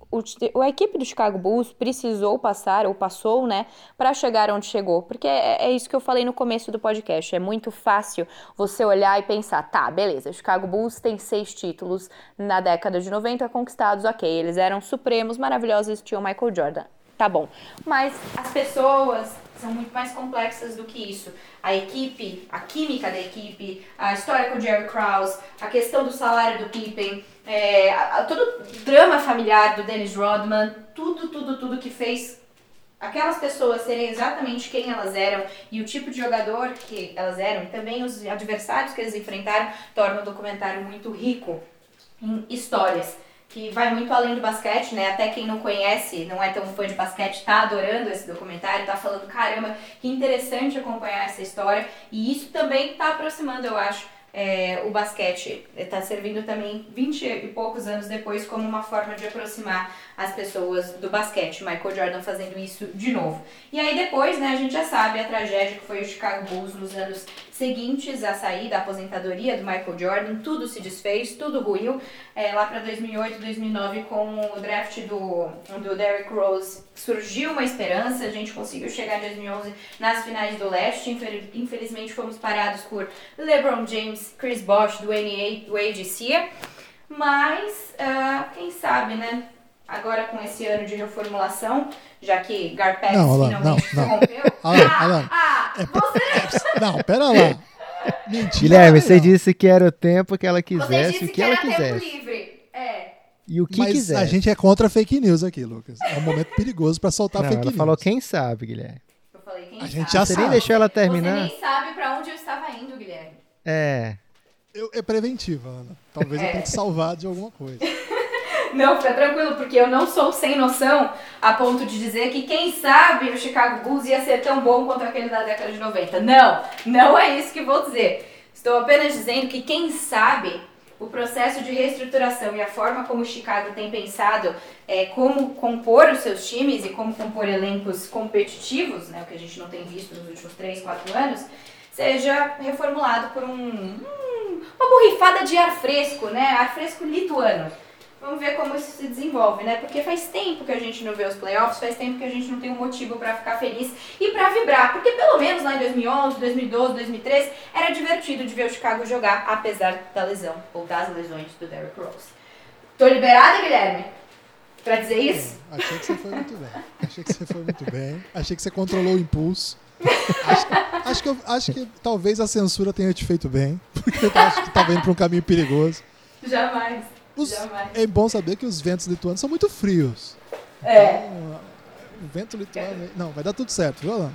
a equipe do Chicago Bulls precisou passar, ou passou, né, para chegar onde chegou. Porque é, é, isso que eu falei no começo do podcast. É muito fácil você olhar e pensar, tá, beleza, o Chicago Bulls tem seis títulos na década de 90 conquistados, ok, eles eram supremos, maravilhosos, tinham Michael Jordan. Tá bom. Mas as pessoas são muito mais complexas do que isso. A equipe, a química da equipe, a história com o Jerry Krause, a questão do salário do Pippen, é, a, a, todo o drama familiar do Dennis Rodman, tudo, tudo, tudo que fez aquelas pessoas serem exatamente quem elas eram e o tipo de jogador que elas eram e também os adversários que eles enfrentaram torna o documentário muito rico em histórias que vai muito além do basquete, né? Até quem não conhece, não é tão fã de basquete, tá adorando esse documentário, tá falando, caramba, que interessante acompanhar essa história. E isso também tá aproximando, eu acho, é, o basquete está servindo também 20 e poucos anos depois como uma forma de aproximar as pessoas do basquete. Michael Jordan fazendo isso de novo. E aí depois, né, a gente já sabe a tragédia que foi o Chicago Bulls nos anos seguintes à saída, à aposentadoria do Michael Jordan. Tudo se desfez, tudo ruiu. É, lá para 2008, 2009, com o draft do, do Derrick Rose, surgiu uma esperança. A gente conseguiu chegar em 2011 nas finais do leste. Infelizmente fomos parados por LeBron James, Chris Bosh, Dwayne Wade e Cia. Mas, uh, quem sabe, né? Agora com esse ano de reformulação, já que Garpex não, finalmente não, não. rompeu. Alan, ah, Alan, ah, é, você... É, não, pera lá. Mentira. Guilherme, você disse que era o tempo que ela quisesse, o que, que ela quisesse. Tempo livre. É. E o que Mas quiser. a gente é contra fake news aqui, Lucas. É um momento perigoso para soltar não, fake ela news. falou quem sabe, Guilherme. Eu falei quem a sabe. gente já você sabe. nem deixou ela terminar. Você nem sabe para onde eu estava indo, Guilherme. É. Eu, é preventiva, Ana. Talvez é. eu tenha que salvar de alguma coisa. Não, fica tranquilo, porque eu não sou sem noção a ponto de dizer que quem sabe o Chicago Bulls ia ser tão bom quanto aquele da década de 90. Não, não é isso que vou dizer. Estou apenas dizendo que quem sabe o processo de reestruturação e a forma como o Chicago tem pensado é, como compor os seus times e como compor elencos competitivos, né, o que a gente não tem visto nos últimos 3, 4 anos, seja reformulado por um, um, uma borrifada de ar fresco, né, ar fresco lituano. Vamos ver como isso se desenvolve, né? Porque faz tempo que a gente não vê os playoffs, faz tempo que a gente não tem um motivo para ficar feliz e para vibrar. Porque pelo menos lá em 2011, 2012, 2013 era divertido de ver o Chicago jogar, apesar da lesão ou das lesões do Derrick Rose. Tô liberada, Guilherme? Pra dizer isso? achei que você foi muito bem. Achei que você foi muito bem. Achei que você controlou o impulso. Acho, acho, que, eu, acho que talvez a censura tenha te feito bem, porque eu acho que estava indo para um caminho perigoso. Jamais. Os, é bom saber que os ventos lituanos são muito frios. É. Então, o vento lituano. Não, vai dar tudo certo, viu, Alana?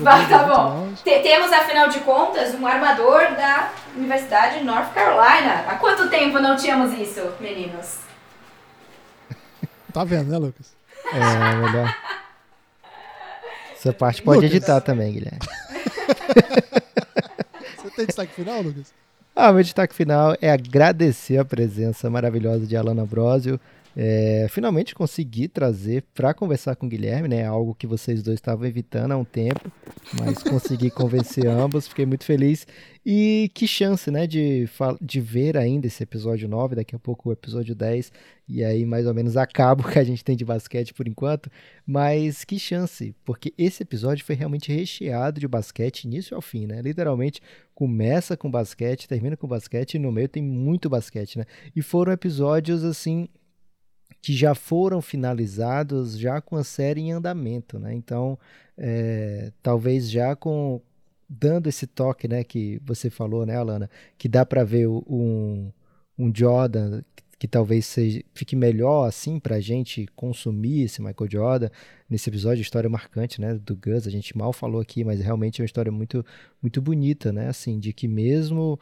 Vai, tá bom. Temos, afinal de contas, um armador da Universidade de North Carolina. Há quanto tempo não tínhamos isso, meninos? Tá vendo, né, Lucas? É, melhor. Essa parte pode Lucas. editar também, Guilherme. Você tem destaque final, Lucas? Ah, meu destaque final é agradecer a presença maravilhosa de Alana Brosio. É, finalmente consegui trazer para conversar com o Guilherme, né? Algo que vocês dois estavam evitando há um tempo, mas consegui convencer ambos, fiquei muito feliz. E que chance, né, de, de ver ainda esse episódio 9, daqui a pouco o episódio 10, e aí mais ou menos acaba o que a gente tem de basquete por enquanto. Mas que chance, porque esse episódio foi realmente recheado de basquete, início ao fim, né? Literalmente começa com basquete, termina com basquete, e no meio tem muito basquete, né? E foram episódios assim que já foram finalizados já com a série em andamento, né? Então, é, talvez já com, dando esse toque, né, que você falou, né, Alana, que dá para ver um, um Jordan que, talvez seja, fique melhor assim para a gente consumir esse Michael Jordan nesse episódio, história marcante, né, do Gus, a gente mal falou aqui, mas realmente é uma história muito muito bonita, né, assim, de que mesmo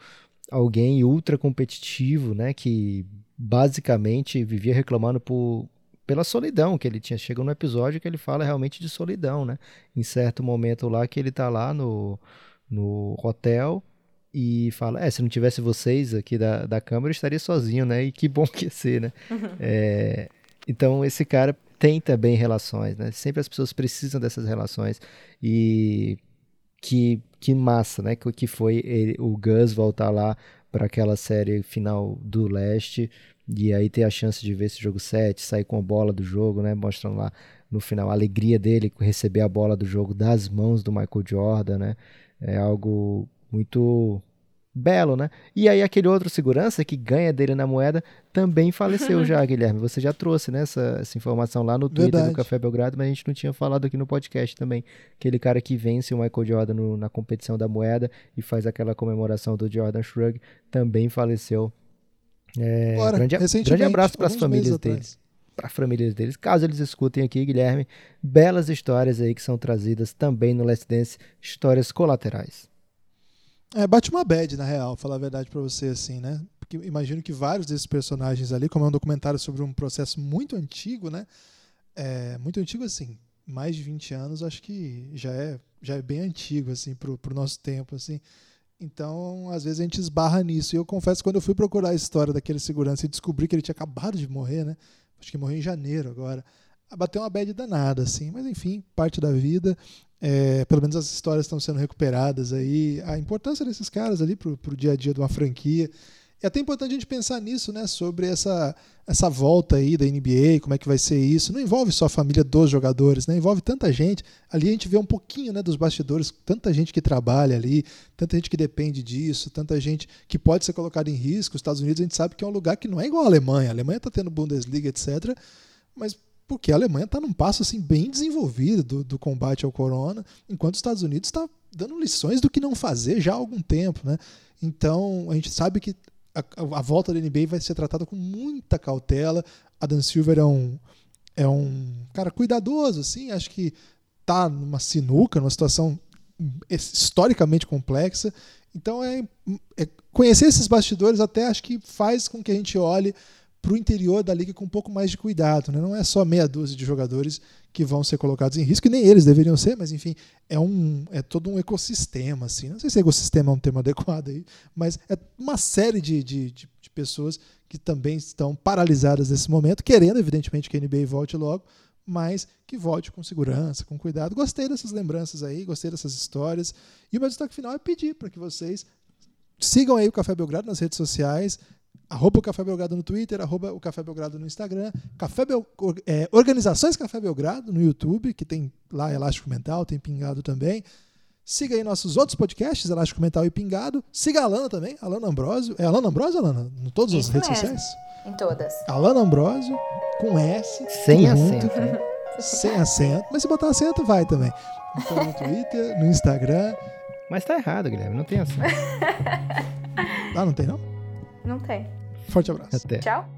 alguém ultra competitivo, né, que basicamente vivia reclamando por pela solidão que ele tinha. Chega no episódio que ele fala realmente de solidão, né? Em certo momento lá que ele tá lá no, no hotel e fala: É, se não tivesse vocês aqui da, da Câmara, eu estaria sozinho, né? E que bom que ia ser, né? É, então, esse cara tem também relações, né? Sempre as pessoas precisam dessas relações. E que, que massa, né? Que, que foi ele, o Gus voltar lá para aquela série final do leste e aí ter a chance de ver esse jogo 7, sair com a bola do jogo, né? Mostrando lá no final a alegria dele receber a bola do jogo das mãos do Michael Jordan, né? É algo muito belo, né? E aí aquele outro segurança que ganha dele na moeda também faleceu já, Guilherme. Você já trouxe né, essa, essa informação lá no Twitter Verdade. do Café Belgrado, mas a gente não tinha falado aqui no podcast também. Aquele cara que vence o Michael Jordan no, na competição da moeda e faz aquela comemoração do Jordan Shrug também faleceu. É, Bora, grande, grande abraço para as famílias deles. Para famílias deles, caso eles escutem aqui, Guilherme, belas histórias aí que são trazidas também no Let's Dance, histórias colaterais. É, bate uma bad, na real, falar a verdade para você, assim, né? Porque imagino que vários desses personagens ali, como é um documentário sobre um processo muito antigo, né? É, muito antigo, assim, mais de 20 anos, acho que já é, já é bem antigo, assim, pro, pro nosso tempo, assim. Então, às vezes a gente esbarra nisso. E eu confesso, quando eu fui procurar a história daquele segurança e descobri que ele tinha acabado de morrer, né? Acho que morreu em janeiro agora. Bateu uma bad danada, assim. Mas, enfim, parte da vida. É, pelo menos as histórias estão sendo recuperadas aí. A importância desses caras ali pro, pro dia a dia de uma franquia. É até importante a gente pensar nisso, né? Sobre essa, essa volta aí da NBA, como é que vai ser isso. Não envolve só a família dos jogadores, né? Envolve tanta gente. Ali a gente vê um pouquinho né, dos bastidores, tanta gente que trabalha ali, tanta gente que depende disso, tanta gente que pode ser colocada em risco. Os Estados Unidos a gente sabe que é um lugar que não é igual a Alemanha. A Alemanha está tendo Bundesliga, etc. Mas porque a Alemanha está num passo assim bem desenvolvido do, do, combate ao corona, enquanto os Estados Unidos está dando lições do que não fazer já há algum tempo, né? Então a gente sabe que a, a, volta da NBA vai ser tratada com muita cautela. Adam Silver é um é um cara cuidadoso, assim, acho que tá numa sinuca, numa situação historicamente complexa. Então é, é conhecer esses bastidores até acho que faz com que a gente olhe para o interior da liga com um pouco mais de cuidado. Né? Não é só meia dúzia de jogadores que vão ser colocados em risco, e nem eles deveriam ser, mas enfim, é, um, é todo um ecossistema. Assim. Não sei se ecossistema é um termo adequado aí, mas é uma série de, de, de, de pessoas que também estão paralisadas nesse momento, querendo, evidentemente, que a NBA volte logo, mas que volte com segurança, com cuidado. Gostei dessas lembranças aí, gostei dessas histórias. E o meu destaque final é pedir para que vocês sigam aí o Café Belgrado nas redes sociais, arroba o Café Belgrado no Twitter, arroba o Café Belgrado no Instagram, Café Bel, é, Organizações Café Belgrado no YouTube, que tem lá Elástico Mental, tem Pingado também. Siga aí nossos outros podcasts, Elástico Mental e Pingado. Siga a Alana também, Alana Ambrosio. É Alana Ambrosio, Alana? Em todas as redes mesmo. sociais? Em todas. Alana Ambrosio, com S. Sem acento. Sem acento. Mas se botar acento, vai também. Então no Twitter, no Instagram. Mas tá errado, Guilherme, não tem acento. ah, não tem não? Não tem. Forte abraço. Até. Tchau.